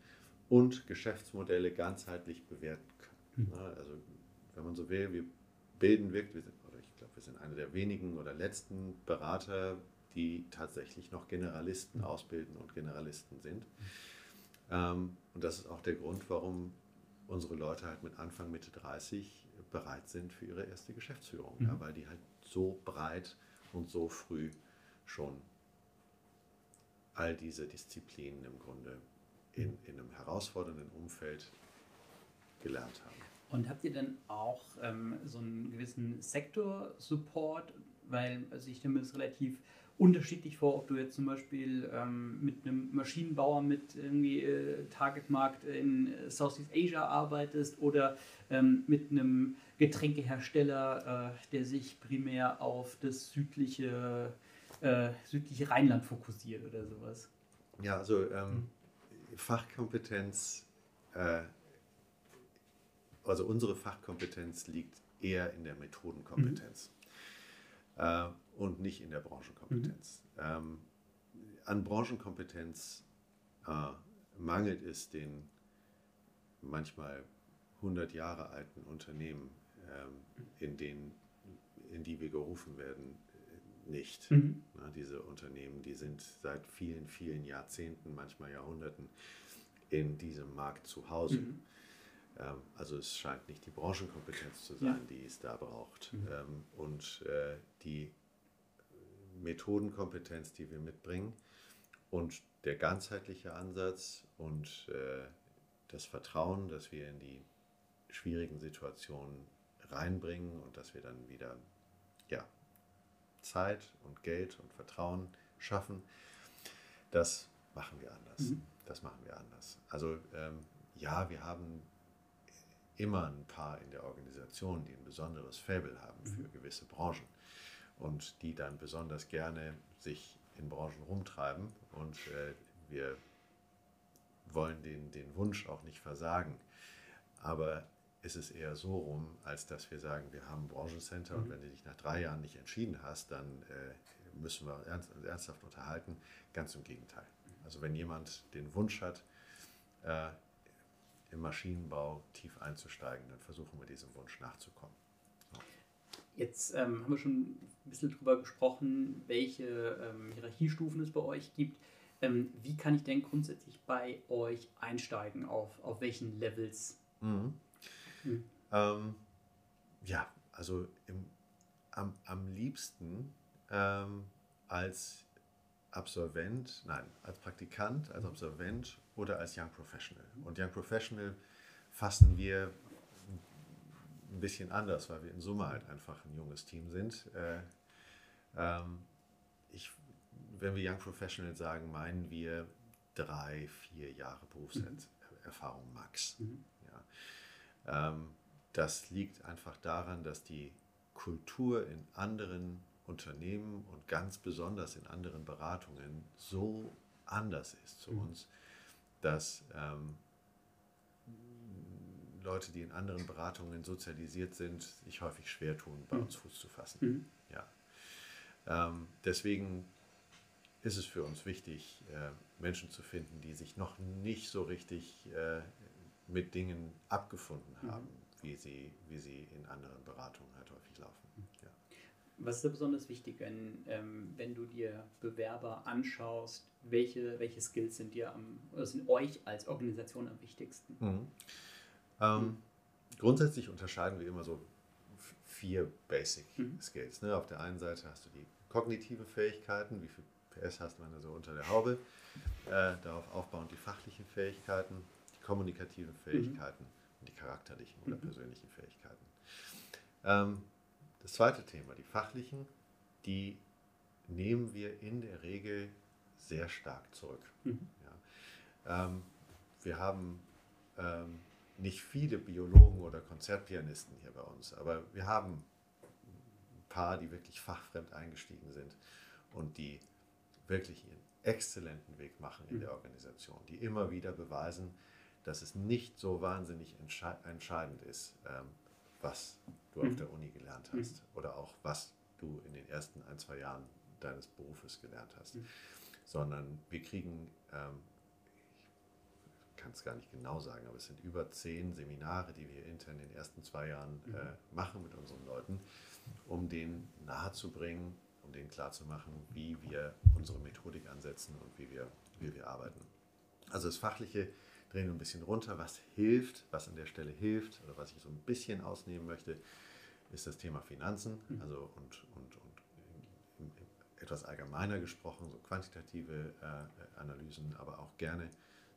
und Geschäftsmodelle ganzheitlich bewerten können. Ne, Also wenn man so will, wir bilden wirklich, oder ich glaube, wir sind einer der wenigen oder letzten Berater, die tatsächlich noch Generalisten ausbilden und Generalisten sind. Ähm, und das ist auch der Grund, warum unsere Leute halt mit Anfang, Mitte 30 bereit sind für ihre erste Geschäftsführung, ja, Mhm. weil die halt so breit und so früh schon all diese Disziplinen im Grunde in, in einem herausfordernden Umfeld gelernt haben. Und habt ihr dann auch ähm, so einen gewissen Sektor-Support? Weil also ich mir das relativ unterschiedlich vor, ob du jetzt zum Beispiel ähm, mit einem Maschinenbauer mit irgendwie äh, Targetmarkt in äh, Southeast Asia arbeitest oder ähm, mit einem Getränkehersteller, äh, der sich primär auf das südliche, äh, südliche Rheinland fokussiert oder sowas. Ja, also ähm, Fachkompetenz, äh, also unsere Fachkompetenz liegt eher in der Methodenkompetenz mhm. äh, und nicht in der Branchenkompetenz. Mhm. Ähm, an Branchenkompetenz äh, mangelt es den manchmal 100 Jahre alten Unternehmen, ähm, in, denen, in die wir gerufen werden, nicht. Mhm. Na, diese Unternehmen, die sind seit vielen, vielen Jahrzehnten, manchmal Jahrhunderten in diesem Markt zu Hause. Mhm. Ähm, also es scheint nicht die Branchenkompetenz zu sein, ja. die es da braucht. Mhm. Ähm, und äh, die Methodenkompetenz, die wir mitbringen und der ganzheitliche Ansatz und äh, das Vertrauen, dass wir in die schwierigen Situationen reinbringen und dass wir dann wieder ja, Zeit und Geld und Vertrauen schaffen, das machen wir anders. Mhm. Das machen wir anders. Also ähm, ja, wir haben immer ein paar in der Organisation, die ein besonderes Faible haben für mhm. gewisse Branchen und die dann besonders gerne sich in Branchen rumtreiben und äh, wir wollen den, den Wunsch auch nicht versagen. Aber ist es eher so rum, als dass wir sagen, wir haben ein Branchencenter mhm. und wenn du dich nach drei Jahren nicht entschieden hast, dann äh, müssen wir ernst, ernsthaft unterhalten. Ganz im Gegenteil. Also wenn jemand den Wunsch hat, äh, im Maschinenbau tief einzusteigen, dann versuchen wir diesem Wunsch nachzukommen. So. Jetzt ähm, haben wir schon ein bisschen darüber gesprochen, welche ähm, Hierarchiestufen es bei euch gibt. Ähm, wie kann ich denn grundsätzlich bei euch einsteigen? Auf, auf welchen Levels? Mhm. Mhm. Ähm, ja, also im, am, am liebsten ähm, als Absolvent, nein, als Praktikant, als Absolvent oder als Young Professional. Und Young Professional fassen wir ein bisschen anders, weil wir in Summe halt einfach ein junges Team sind. Äh, ähm, ich, wenn wir Young Professional sagen, meinen wir drei, vier Jahre Berufserfahrung max. Mhm. Ja. Ähm, das liegt einfach daran, dass die Kultur in anderen Unternehmen und ganz besonders in anderen Beratungen so anders ist zu mhm. uns, dass ähm, Leute, die in anderen Beratungen sozialisiert sind, sich häufig schwer tun, bei mhm. uns Fuß zu fassen. Mhm. Ja. Ähm, deswegen ist es für uns wichtig, äh, Menschen zu finden, die sich noch nicht so richtig äh, mit Dingen abgefunden mhm. haben, wie, sie, wie sie in anderen Beratungen halt häufig laufen. Was ist da besonders wichtig, wenn, ähm, wenn du dir Bewerber anschaust? Welche, welche Skills sind dir am, oder sind euch als Organisation am wichtigsten? Mhm. Ähm, mhm. Grundsätzlich unterscheiden wir immer so vier Basic mhm. Skills. Ne? Auf der einen Seite hast du die kognitive Fähigkeiten, wie viel PS hast man also unter der Haube, äh, darauf aufbauend die fachlichen Fähigkeiten, die kommunikativen mhm. Fähigkeiten und die charakterlichen oder mhm. persönlichen Fähigkeiten. Ähm, das zweite Thema, die fachlichen, die nehmen wir in der Regel sehr stark zurück. Mhm. Ja. Ähm, wir haben ähm, nicht viele Biologen oder Konzertpianisten hier bei uns, aber wir haben ein paar, die wirklich fachfremd eingestiegen sind und die wirklich ihren exzellenten Weg machen in der Organisation, die immer wieder beweisen, dass es nicht so wahnsinnig entscheidend ist, ähm, was du auf mhm. der Uni gelernt hast mhm. oder auch was du in den ersten ein, zwei Jahren deines Berufes gelernt hast, mhm. sondern wir kriegen ähm, kann es gar nicht genau sagen, aber es sind über zehn Seminare, die wir intern in den ersten zwei Jahren mhm. äh, machen mit unseren Leuten, um denen nahezubringen, um denen klarzumachen, wie wir unsere Methodik ansetzen und wie wir, wie wir arbeiten. Also das Fachliche drehen wir ein bisschen runter. Was hilft, was an der Stelle hilft, oder was ich so ein bisschen ausnehmen möchte, ist das Thema Finanzen. Mhm. Also und, und, und etwas allgemeiner gesprochen, so quantitative äh, Analysen, aber auch gerne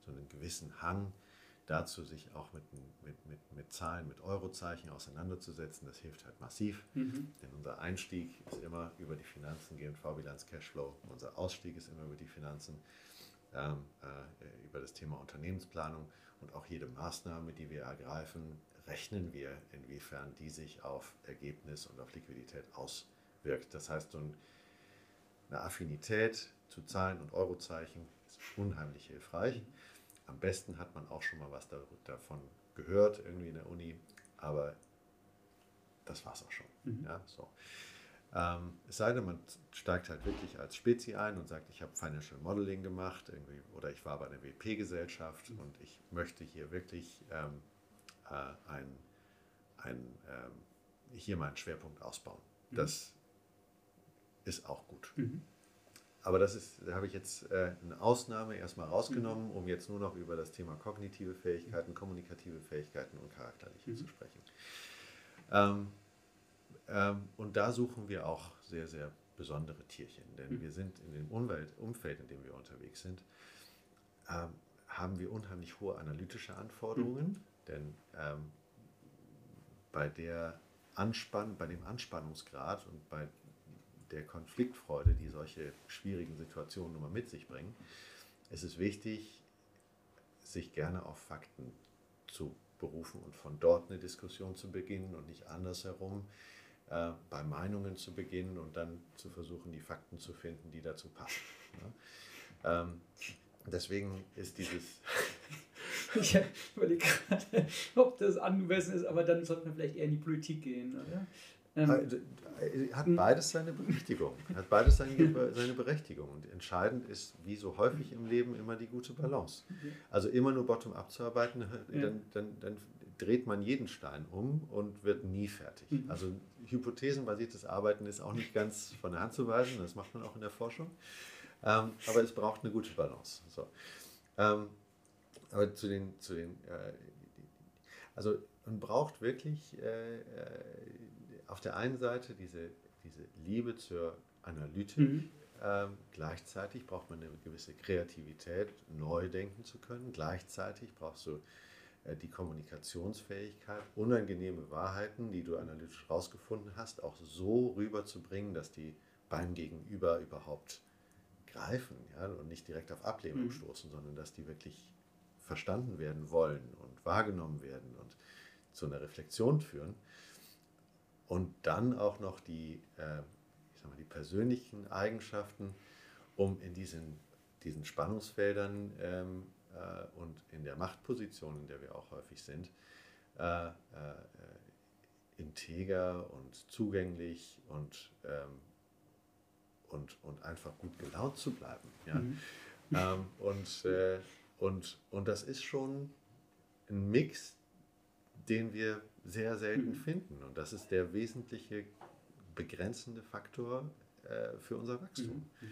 so einen gewissen Hang dazu, sich auch mit, mit, mit, mit Zahlen, mit Eurozeichen auseinanderzusetzen. Das hilft halt massiv, mhm. denn unser Einstieg ist immer über die Finanzen, GV-Bilanz, Cashflow. Unser Ausstieg ist immer über die Finanzen, über das Thema Unternehmensplanung und auch jede Maßnahme, die wir ergreifen, rechnen wir, inwiefern die sich auf Ergebnis und auf Liquidität auswirkt. Das heißt, so eine Affinität zu Zahlen und Eurozeichen ist unheimlich hilfreich. Am besten hat man auch schon mal was davon gehört, irgendwie in der Uni, aber das war es auch schon. Mhm. Ja, so. Ähm, es sei denn, man steigt halt wirklich als Spezi ein und sagt, ich habe Financial Modeling gemacht irgendwie, oder ich war bei einer WP-Gesellschaft mhm. und ich möchte hier wirklich ähm, äh, ein, ein, ähm, hier meinen Schwerpunkt ausbauen. Mhm. Das ist auch gut. Mhm. Aber das ist, da habe ich jetzt äh, eine Ausnahme erstmal rausgenommen, mhm. um jetzt nur noch über das Thema kognitive Fähigkeiten, kommunikative Fähigkeiten und charakterliche mhm. zu sprechen. Ähm, ähm, und da suchen wir auch sehr, sehr besondere Tierchen, denn mhm. wir sind in dem Umwelt, Umfeld, in dem wir unterwegs sind, ähm, haben wir unheimlich hohe analytische Anforderungen, mhm. denn ähm, bei der Anspann, bei dem Anspannungsgrad und bei der Konfliktfreude, die solche schwierigen Situationen immer mit sich bringen, ist es wichtig, sich gerne auf Fakten zu berufen und von dort eine Diskussion zu beginnen und nicht andersherum äh, bei Meinungen zu beginnen und dann zu versuchen, die Fakten zu finden, die dazu passen. Ja? Ähm, deswegen ist dieses. ich überlege gerade, ob das angemessen ist, aber dann sollte man vielleicht eher in die Politik gehen, oder? Ähm, äh, hat hm. beides seine Berechtigung. Hat beides seine, seine Berechtigung. Und entscheidend ist, wie so häufig im Leben, immer die gute Balance. Also immer nur bottom-up zu arbeiten, dann, dann, dann dreht man jeden Stein um und wird nie fertig. Mhm. Also hypothesenbasiertes Arbeiten ist auch nicht ganz von der Hand zu weisen, das macht man auch in der Forschung. Ähm, aber es braucht eine gute Balance. So. Ähm, aber zu den, zu den äh, also man braucht wirklich äh, äh auf der einen Seite diese, diese Liebe zur Analytik, mhm. ähm, gleichzeitig braucht man eine gewisse Kreativität, neu denken zu können, gleichzeitig brauchst du die Kommunikationsfähigkeit, unangenehme Wahrheiten, die du analytisch herausgefunden hast, auch so rüberzubringen, dass die beim Gegenüber überhaupt greifen ja, und nicht direkt auf Ablehnung mhm. stoßen, sondern dass die wirklich verstanden werden wollen und wahrgenommen werden und zu einer Reflexion führen. Und dann auch noch die, äh, ich sag mal, die persönlichen Eigenschaften, um in diesen, diesen Spannungsfeldern ähm, äh, und in der Machtposition, in der wir auch häufig sind, äh, äh, integer und zugänglich und, ähm, und, und einfach gut gelaunt zu bleiben. Ja? Mhm. Ähm, und, äh, und, und das ist schon ein Mix, den wir sehr selten mhm. finden. Und das ist der wesentliche begrenzende Faktor äh, für unser Wachstum. Mhm.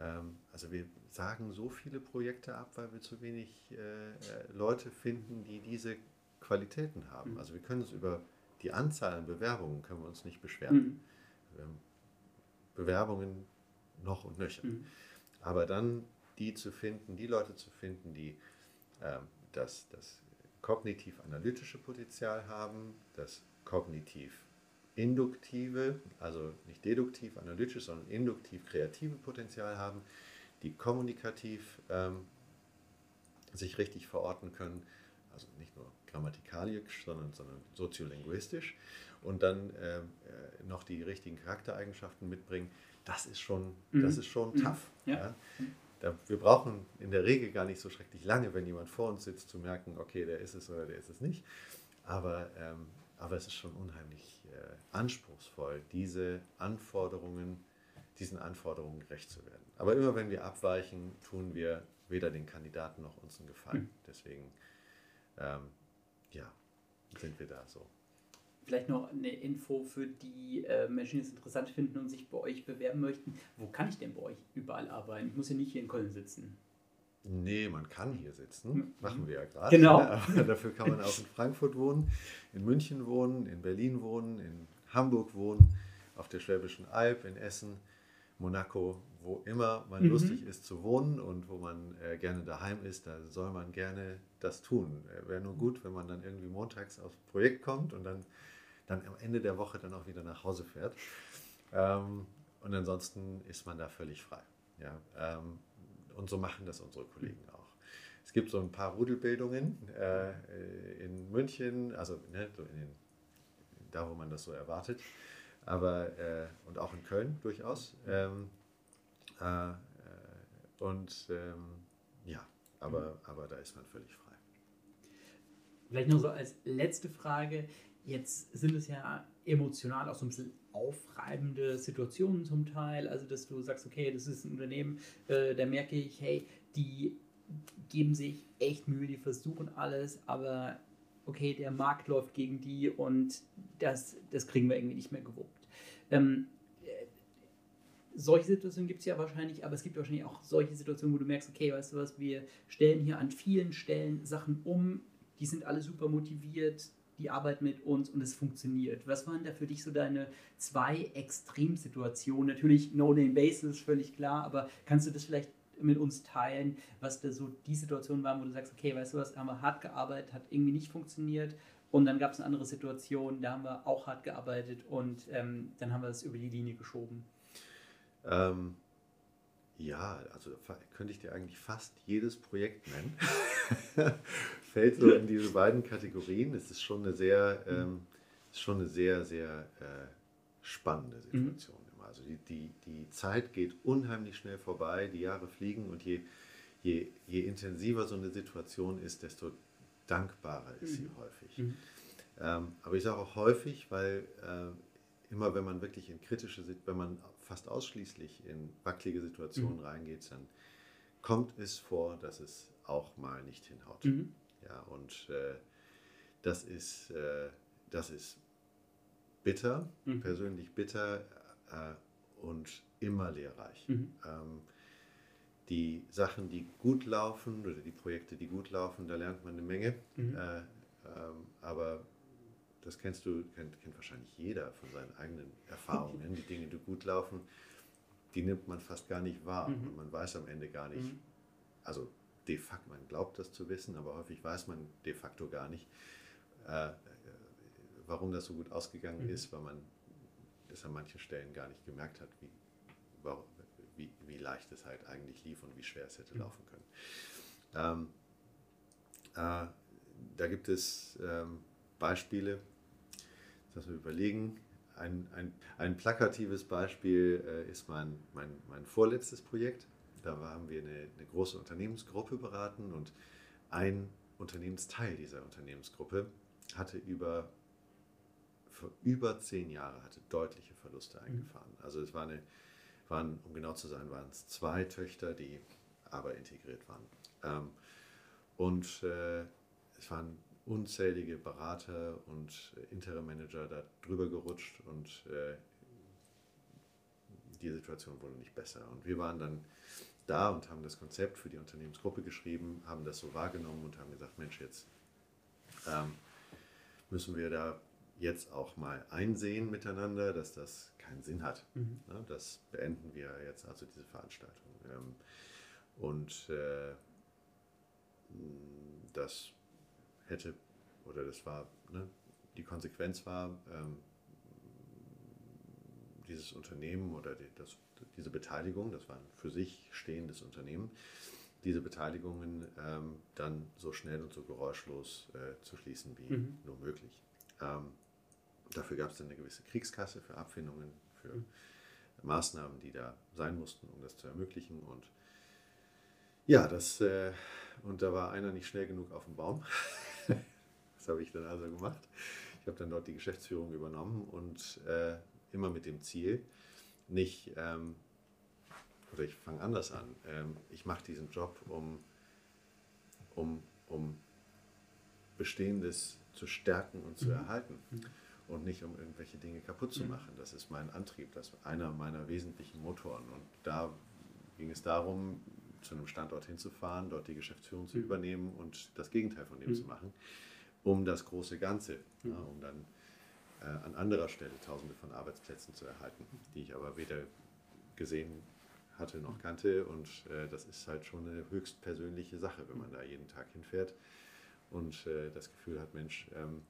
Ähm, also wir sagen so viele Projekte ab, weil wir zu wenig äh, äh, Leute finden, die diese Qualitäten haben. Mhm. Also wir können uns über die Anzahl an Bewerbungen können wir uns nicht beschweren. Mhm. Bewerbungen noch und nöcher. Mhm. Aber dann die zu finden, die Leute zu finden, die äh, das, das kognitiv-analytische Potenzial haben, das kognitiv-induktive, also nicht deduktiv, analytisch, sondern induktiv-kreative Potenzial haben, die kommunikativ ähm, sich richtig verorten können, also nicht nur grammatikalisch, sondern, sondern soziolinguistisch und dann äh, noch die richtigen Charaktereigenschaften mitbringen, das ist schon, mhm. das ist schon mhm. tough. Ja. Ja? Da, wir brauchen in der Regel gar nicht so schrecklich lange, wenn jemand vor uns sitzt, zu merken, okay, der ist es oder der ist es nicht. Aber, ähm, aber es ist schon unheimlich äh, anspruchsvoll, diese Anforderungen diesen Anforderungen gerecht zu werden. Aber immer wenn wir abweichen, tun wir weder den Kandidaten noch uns einen Gefallen. Mhm. Deswegen, ähm, ja, sind wir da so. Vielleicht noch eine Info für die äh, Menschen, die es interessant finden und sich bei euch bewerben möchten. Wo kann ich denn bei euch überall arbeiten? Ich muss ja nicht hier in Köln sitzen. Nee, man kann hier sitzen. Mhm. Machen wir ja gerade. Genau. Aber dafür kann man auch in Frankfurt wohnen, in München wohnen, in Berlin wohnen, in Hamburg wohnen, auf der Schwäbischen Alb, in Essen. Monaco, wo immer man mhm. lustig ist zu wohnen und wo man äh, gerne daheim ist, da soll man gerne das tun. Äh, Wäre nur gut, wenn man dann irgendwie montags aufs Projekt kommt und dann, dann am Ende der Woche dann auch wieder nach Hause fährt. Ähm, und ansonsten ist man da völlig frei. Ja, ähm, und so machen das unsere Kollegen auch. Es gibt so ein paar Rudelbildungen äh, in München, also ne, so in den, da, wo man das so erwartet aber äh, und auch in Köln durchaus. Ähm, äh, und ähm, ja, aber, mhm. aber da ist man völlig frei. Vielleicht noch so als letzte Frage. Jetzt sind es ja emotional auch so ein bisschen aufreibende Situationen zum Teil. Also, dass du sagst, okay, das ist ein Unternehmen, äh, da merke ich, hey, die geben sich echt Mühe, die versuchen alles, aber okay, der Markt läuft gegen die und das, das kriegen wir irgendwie nicht mehr gewuppt. Ähm, äh, solche Situationen gibt es ja wahrscheinlich, aber es gibt wahrscheinlich auch solche Situationen, wo du merkst, okay, weißt du was, wir stellen hier an vielen Stellen Sachen um, die sind alle super motiviert, die arbeiten mit uns und es funktioniert. Was waren da für dich so deine zwei Extremsituationen? Natürlich No-Name-Basis, völlig klar, aber kannst du das vielleicht mit uns teilen, was da so die Situation war, wo du sagst, okay, weißt du was, haben wir hart gearbeitet, hat irgendwie nicht funktioniert und dann gab es eine andere Situation, da haben wir auch hart gearbeitet und ähm, dann haben wir es über die Linie geschoben. Ähm, ja, also könnte ich dir eigentlich fast jedes Projekt nennen. Fällt so in diese beiden Kategorien. Es ist schon eine sehr, ähm, schon eine sehr, sehr äh, spannende mhm. Situation. Mhm. Also die, die, die Zeit geht unheimlich schnell vorbei, die Jahre fliegen und je, je, je intensiver so eine Situation ist, desto dankbarer ist mhm. sie häufig. Mhm. Ähm, aber ich sage auch häufig, weil äh, immer wenn man wirklich in kritische, wenn man fast ausschließlich in wackelige Situationen mhm. reingeht, dann kommt es vor, dass es auch mal nicht hinhaut. Mhm. Ja, und äh, das ist, äh, das ist bitter, mhm. persönlich bitter äh, und immer lehrreich. Mhm. Ähm, die Sachen, die gut laufen oder die Projekte, die gut laufen, da lernt man eine Menge. Mhm. Äh, ähm, aber das kennst du, kennt, kennt, wahrscheinlich jeder von seinen eigenen Erfahrungen. Die Dinge, die gut laufen, die nimmt man fast gar nicht wahr. Mhm. Und man weiß am Ende gar nicht, mhm. also de facto, man glaubt das zu wissen, aber häufig weiß man de facto gar nicht, äh, warum das so gut ausgegangen mhm. ist, weil man es an manchen Stellen gar nicht gemerkt hat, wie, wie, wie leicht es halt eigentlich lief und wie schwer es hätte mhm. laufen können. Ähm, äh, da gibt es ähm, Beispiele, dass wir überlegen. Ein, ein, ein plakatives Beispiel äh, ist mein, mein, mein vorletztes Projekt. Da haben wir eine, eine große Unternehmensgruppe beraten und ein Unternehmensteil dieser Unternehmensgruppe hatte über für über zehn Jahre hatte deutliche Verluste mhm. eingefahren. Also es war eine, waren, um genau zu sein, waren es zwei Töchter, die aber integriert waren. Ähm, und äh, es waren unzählige Berater und Interim-Manager da drüber gerutscht und äh, die Situation wurde nicht besser. Und wir waren dann da und haben das Konzept für die Unternehmensgruppe geschrieben, haben das so wahrgenommen und haben gesagt, Mensch, jetzt ähm, müssen wir da jetzt auch mal einsehen miteinander, dass das keinen Sinn hat. Mhm. Ne, das beenden wir jetzt also diese Veranstaltung. Ähm, und äh, das hätte, oder das war, ne, die Konsequenz war, ähm, dieses Unternehmen oder die, das, diese Beteiligung, das war ein für sich stehendes Unternehmen, diese Beteiligungen ähm, dann so schnell und so geräuschlos äh, zu schließen wie mhm. nur möglich. Ähm, dafür gab es dann eine gewisse Kriegskasse für Abfindungen, für mhm. Maßnahmen, die da sein mussten, um das zu ermöglichen. Und ja, das, äh, und da war einer nicht schnell genug auf dem Baum. das habe ich dann also gemacht. Ich habe dann dort die Geschäftsführung übernommen und äh, immer mit dem Ziel, nicht, ähm, oder ich fange anders an, ähm, ich mache diesen Job, um, um, um Bestehendes zu stärken und zu mhm. erhalten. Mhm und nicht um irgendwelche Dinge kaputt zu mhm. machen. Das ist mein Antrieb, das ist einer meiner wesentlichen Motoren. Und da ging es darum, zu einem Standort hinzufahren, dort die Geschäftsführung zu mhm. übernehmen und das Gegenteil von dem mhm. zu machen, um das große Ganze, ja, um dann äh, an anderer Stelle Tausende von Arbeitsplätzen zu erhalten, die ich aber weder gesehen hatte noch kannte. Und äh, das ist halt schon eine höchst persönliche Sache, wenn man da jeden Tag hinfährt und äh, das Gefühl hat, Mensch, ähm,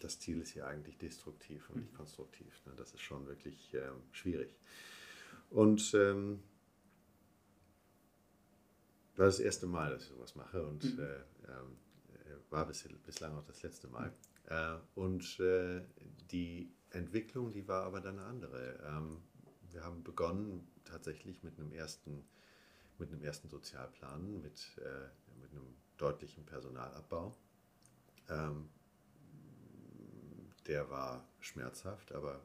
das Ziel ist hier eigentlich destruktiv und nicht konstruktiv. Ne? Das ist schon wirklich ähm, schwierig. Und ähm, das ist das erste Mal, dass ich sowas mache und mhm. äh, ähm, äh, war bis, bislang auch das letzte Mal. Äh, und äh, die Entwicklung, die war aber dann eine andere. Ähm, wir haben begonnen tatsächlich mit einem ersten, mit einem ersten Sozialplan, mit, mit einem deutlichen Personalabbau. Ähm, der war schmerzhaft, aber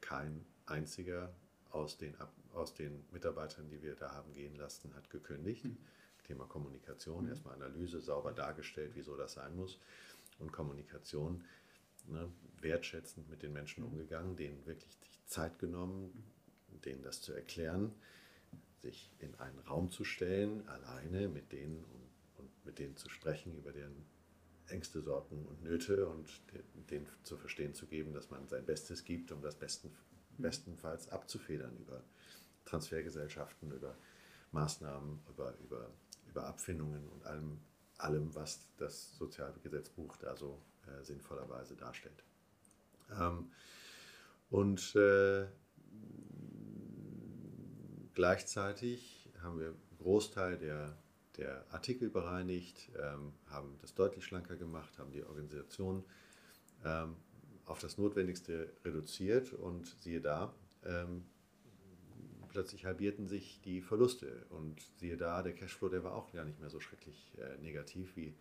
kein einziger aus den, aus den Mitarbeitern, die wir da haben gehen lassen, hat gekündigt. Mhm. Thema Kommunikation, mhm. erstmal Analyse, sauber dargestellt, wieso das sein muss. Und Kommunikation, ne, wertschätzend mit den Menschen mhm. umgegangen, denen wirklich die Zeit genommen, denen das zu erklären, sich in einen Raum zu stellen, alleine mit denen und, und mit denen zu sprechen über deren Ängste, Sorgen und Nöte und denen zu verstehen zu geben, dass man sein Bestes gibt, um das besten, mhm. bestenfalls abzufedern über Transfergesellschaften, über Maßnahmen, über, über, über Abfindungen und allem, allem, was das Sozialgesetzbuch da so äh, sinnvollerweise darstellt. Ähm, und äh, gleichzeitig haben wir einen Großteil der, der Artikel bereinigt, ähm, haben das deutlich schlanker gemacht, haben die Organisation ähm, auf das Notwendigste reduziert und siehe da, ähm, plötzlich halbierten sich die Verluste und siehe da, der Cashflow, der war auch gar nicht mehr so schrecklich äh, negativ, wie,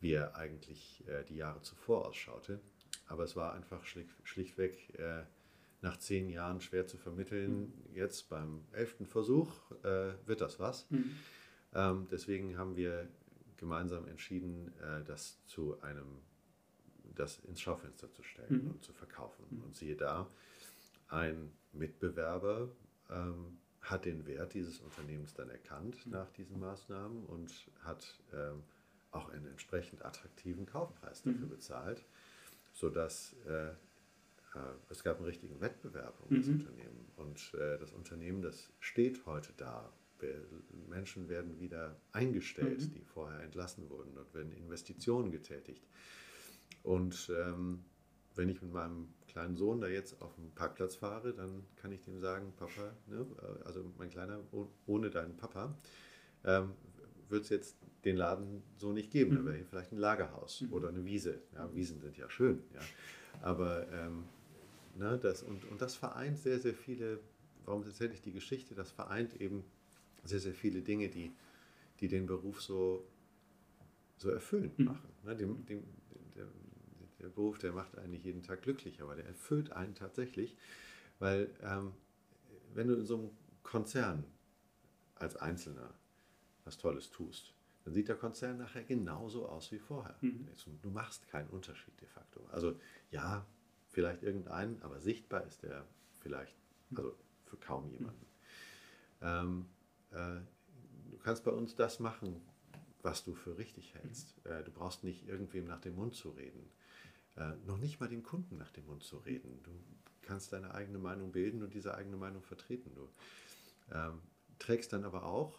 wie er eigentlich äh, die Jahre zuvor ausschaute. Aber es war einfach schlicht, schlichtweg äh, nach zehn Jahren schwer zu vermitteln. Mhm. Jetzt beim elften Versuch äh, wird das was. Mhm. Ähm, deswegen haben wir gemeinsam entschieden, äh, das zu einem, das ins Schaufenster zu stellen mhm. und zu verkaufen. Mhm. Und siehe da, ein Mitbewerber ähm, hat den Wert dieses Unternehmens dann erkannt mhm. nach diesen Maßnahmen und hat ähm, auch einen entsprechend attraktiven Kaufpreis dafür mhm. bezahlt sodass äh, äh, es gab einen richtigen Wettbewerb um mhm. das Unternehmen. Und äh, das Unternehmen, das steht heute da. Menschen werden wieder eingestellt, mhm. die vorher entlassen wurden und werden Investitionen getätigt. Und ähm, wenn ich mit meinem kleinen Sohn da jetzt auf dem Parkplatz fahre, dann kann ich dem sagen, Papa, ne, äh, also mein Kleiner, ohne deinen Papa, ähm, wird es jetzt den Laden so nicht geben. Mhm. Da wäre hier vielleicht ein Lagerhaus mhm. oder eine Wiese. Ja, Wiesen sind ja schön. Ja. Aber ähm, ne, das, und, und das vereint sehr, sehr viele, warum erzähle ich die Geschichte? Das vereint eben sehr, sehr viele Dinge, die, die den Beruf so, so erfüllend mhm. machen. Ne, dem, dem, der, Beruf, der macht eigentlich jeden Tag glücklich, aber der erfüllt einen tatsächlich, weil ähm, wenn du in so einem Konzern als Einzelner was Tolles tust, dann sieht der Konzern nachher genauso aus wie vorher. Mhm. Du machst keinen Unterschied de facto. Also ja, vielleicht irgendeinen, aber sichtbar ist der vielleicht, also für kaum jemanden. Ähm, äh, du kannst bei uns das machen, was du für richtig hältst. Mhm. Äh, du brauchst nicht irgendwem nach dem Mund zu reden. Äh, noch nicht mal dem Kunden nach dem Mund zu reden. Du kannst deine eigene Meinung bilden und diese eigene Meinung vertreten. Du ähm, trägst dann aber auch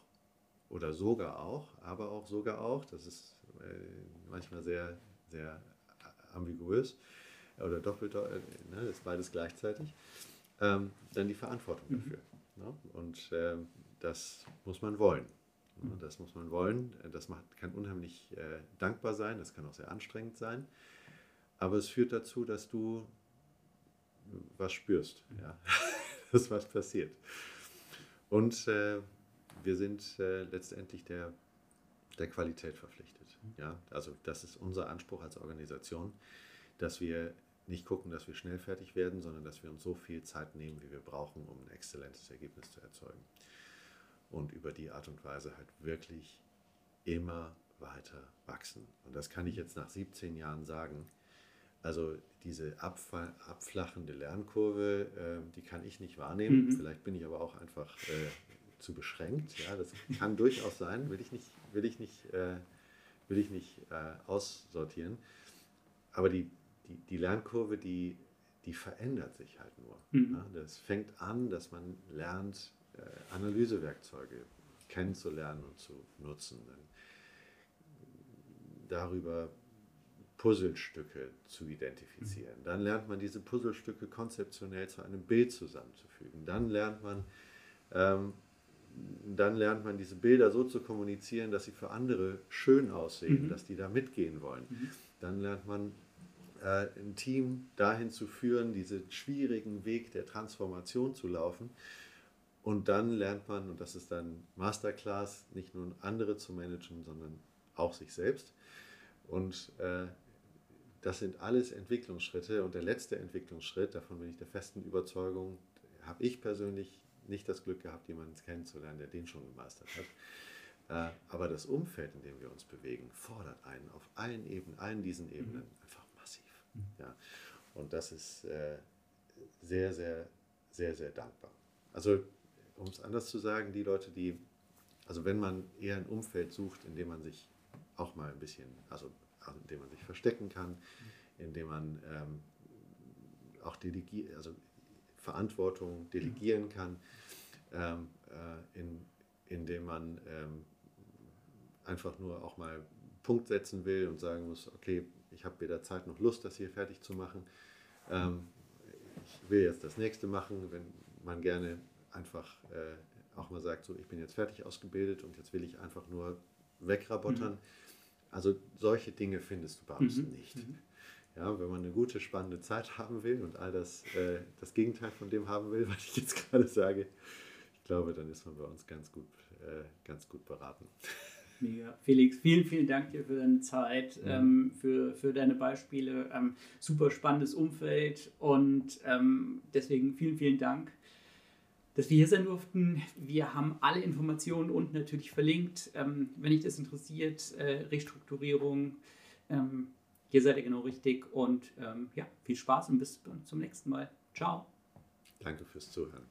oder sogar auch, aber auch sogar auch, das ist äh, manchmal sehr, sehr ambiguös oder doppelt, äh, ne, das ist beides gleichzeitig, ähm, dann die Verantwortung mhm. dafür. Ne? Und äh, das muss man wollen. Ne? Das muss man wollen. Das macht, kann unheimlich äh, dankbar sein, das kann auch sehr anstrengend sein. Aber es führt dazu, dass du was spürst, ja? dass was passiert. Und äh, wir sind äh, letztendlich der, der Qualität verpflichtet. Ja? Also das ist unser Anspruch als Organisation, dass wir nicht gucken, dass wir schnell fertig werden, sondern dass wir uns so viel Zeit nehmen, wie wir brauchen, um ein exzellentes Ergebnis zu erzeugen. Und über die Art und Weise halt wirklich immer weiter wachsen. Und das kann ich jetzt nach 17 Jahren sagen. Also diese abflachende Lernkurve, äh, die kann ich nicht wahrnehmen. Mhm. Vielleicht bin ich aber auch einfach äh, zu beschränkt. Ja, das kann durchaus sein, will ich nicht, will ich nicht, äh, will ich nicht äh, aussortieren. Aber die, die, die Lernkurve, die, die verändert sich halt nur. Mhm. Ja, das fängt an, dass man lernt, äh, Analysewerkzeuge kennenzulernen und zu nutzen. Dann darüber Puzzlestücke zu identifizieren. Dann lernt man diese Puzzlestücke konzeptionell zu einem Bild zusammenzufügen. Dann lernt man ähm, dann lernt man diese Bilder so zu kommunizieren, dass sie für andere schön aussehen, mhm. dass die da mitgehen wollen. Mhm. Dann lernt man äh, ein Team dahin zu führen, diesen schwierigen Weg der Transformation zu laufen. Und dann lernt man, und das ist dann Masterclass, nicht nur andere zu managen, sondern auch sich selbst. Und äh, das sind alles Entwicklungsschritte und der letzte Entwicklungsschritt, davon bin ich der festen Überzeugung, habe ich persönlich nicht das Glück gehabt, jemanden kennenzulernen, der den schon gemeistert hat. Äh, aber das Umfeld, in dem wir uns bewegen, fordert einen auf allen Ebenen, allen diesen Ebenen mhm. einfach massiv. Mhm. Ja. Und das ist äh, sehr, sehr, sehr, sehr dankbar. Also, um es anders zu sagen, die Leute, die, also wenn man eher ein Umfeld sucht, in dem man sich auch mal ein bisschen, also in dem man sich verstecken kann, in dem man ähm, auch also Verantwortung delegieren kann, ähm, äh, in, in dem man ähm, einfach nur auch mal Punkt setzen will und sagen muss, okay, ich habe weder Zeit noch Lust, das hier fertig zu machen. Ähm, ich will jetzt das nächste machen, wenn man gerne einfach äh, auch mal sagt, so ich bin jetzt fertig ausgebildet und jetzt will ich einfach nur wegrabottern. Mhm. Also solche Dinge findest du bei uns mhm. nicht. Mhm. Ja, wenn man eine gute, spannende Zeit haben will und all das, äh, das Gegenteil von dem haben will, was ich jetzt gerade sage, ich glaube, dann ist man bei uns ganz gut, äh, ganz gut beraten. Mega. Felix, vielen, vielen Dank dir für deine Zeit, ja. ähm, für, für deine Beispiele. Ähm, super spannendes Umfeld und ähm, deswegen vielen, vielen Dank, dass wir hier sein durften. Wir haben alle Informationen unten natürlich verlinkt. Ähm, wenn dich das interessiert, äh, Restrukturierung, ähm, hier seid ihr genau richtig und ähm, ja, viel Spaß und bis zum nächsten Mal. Ciao. Danke fürs Zuhören.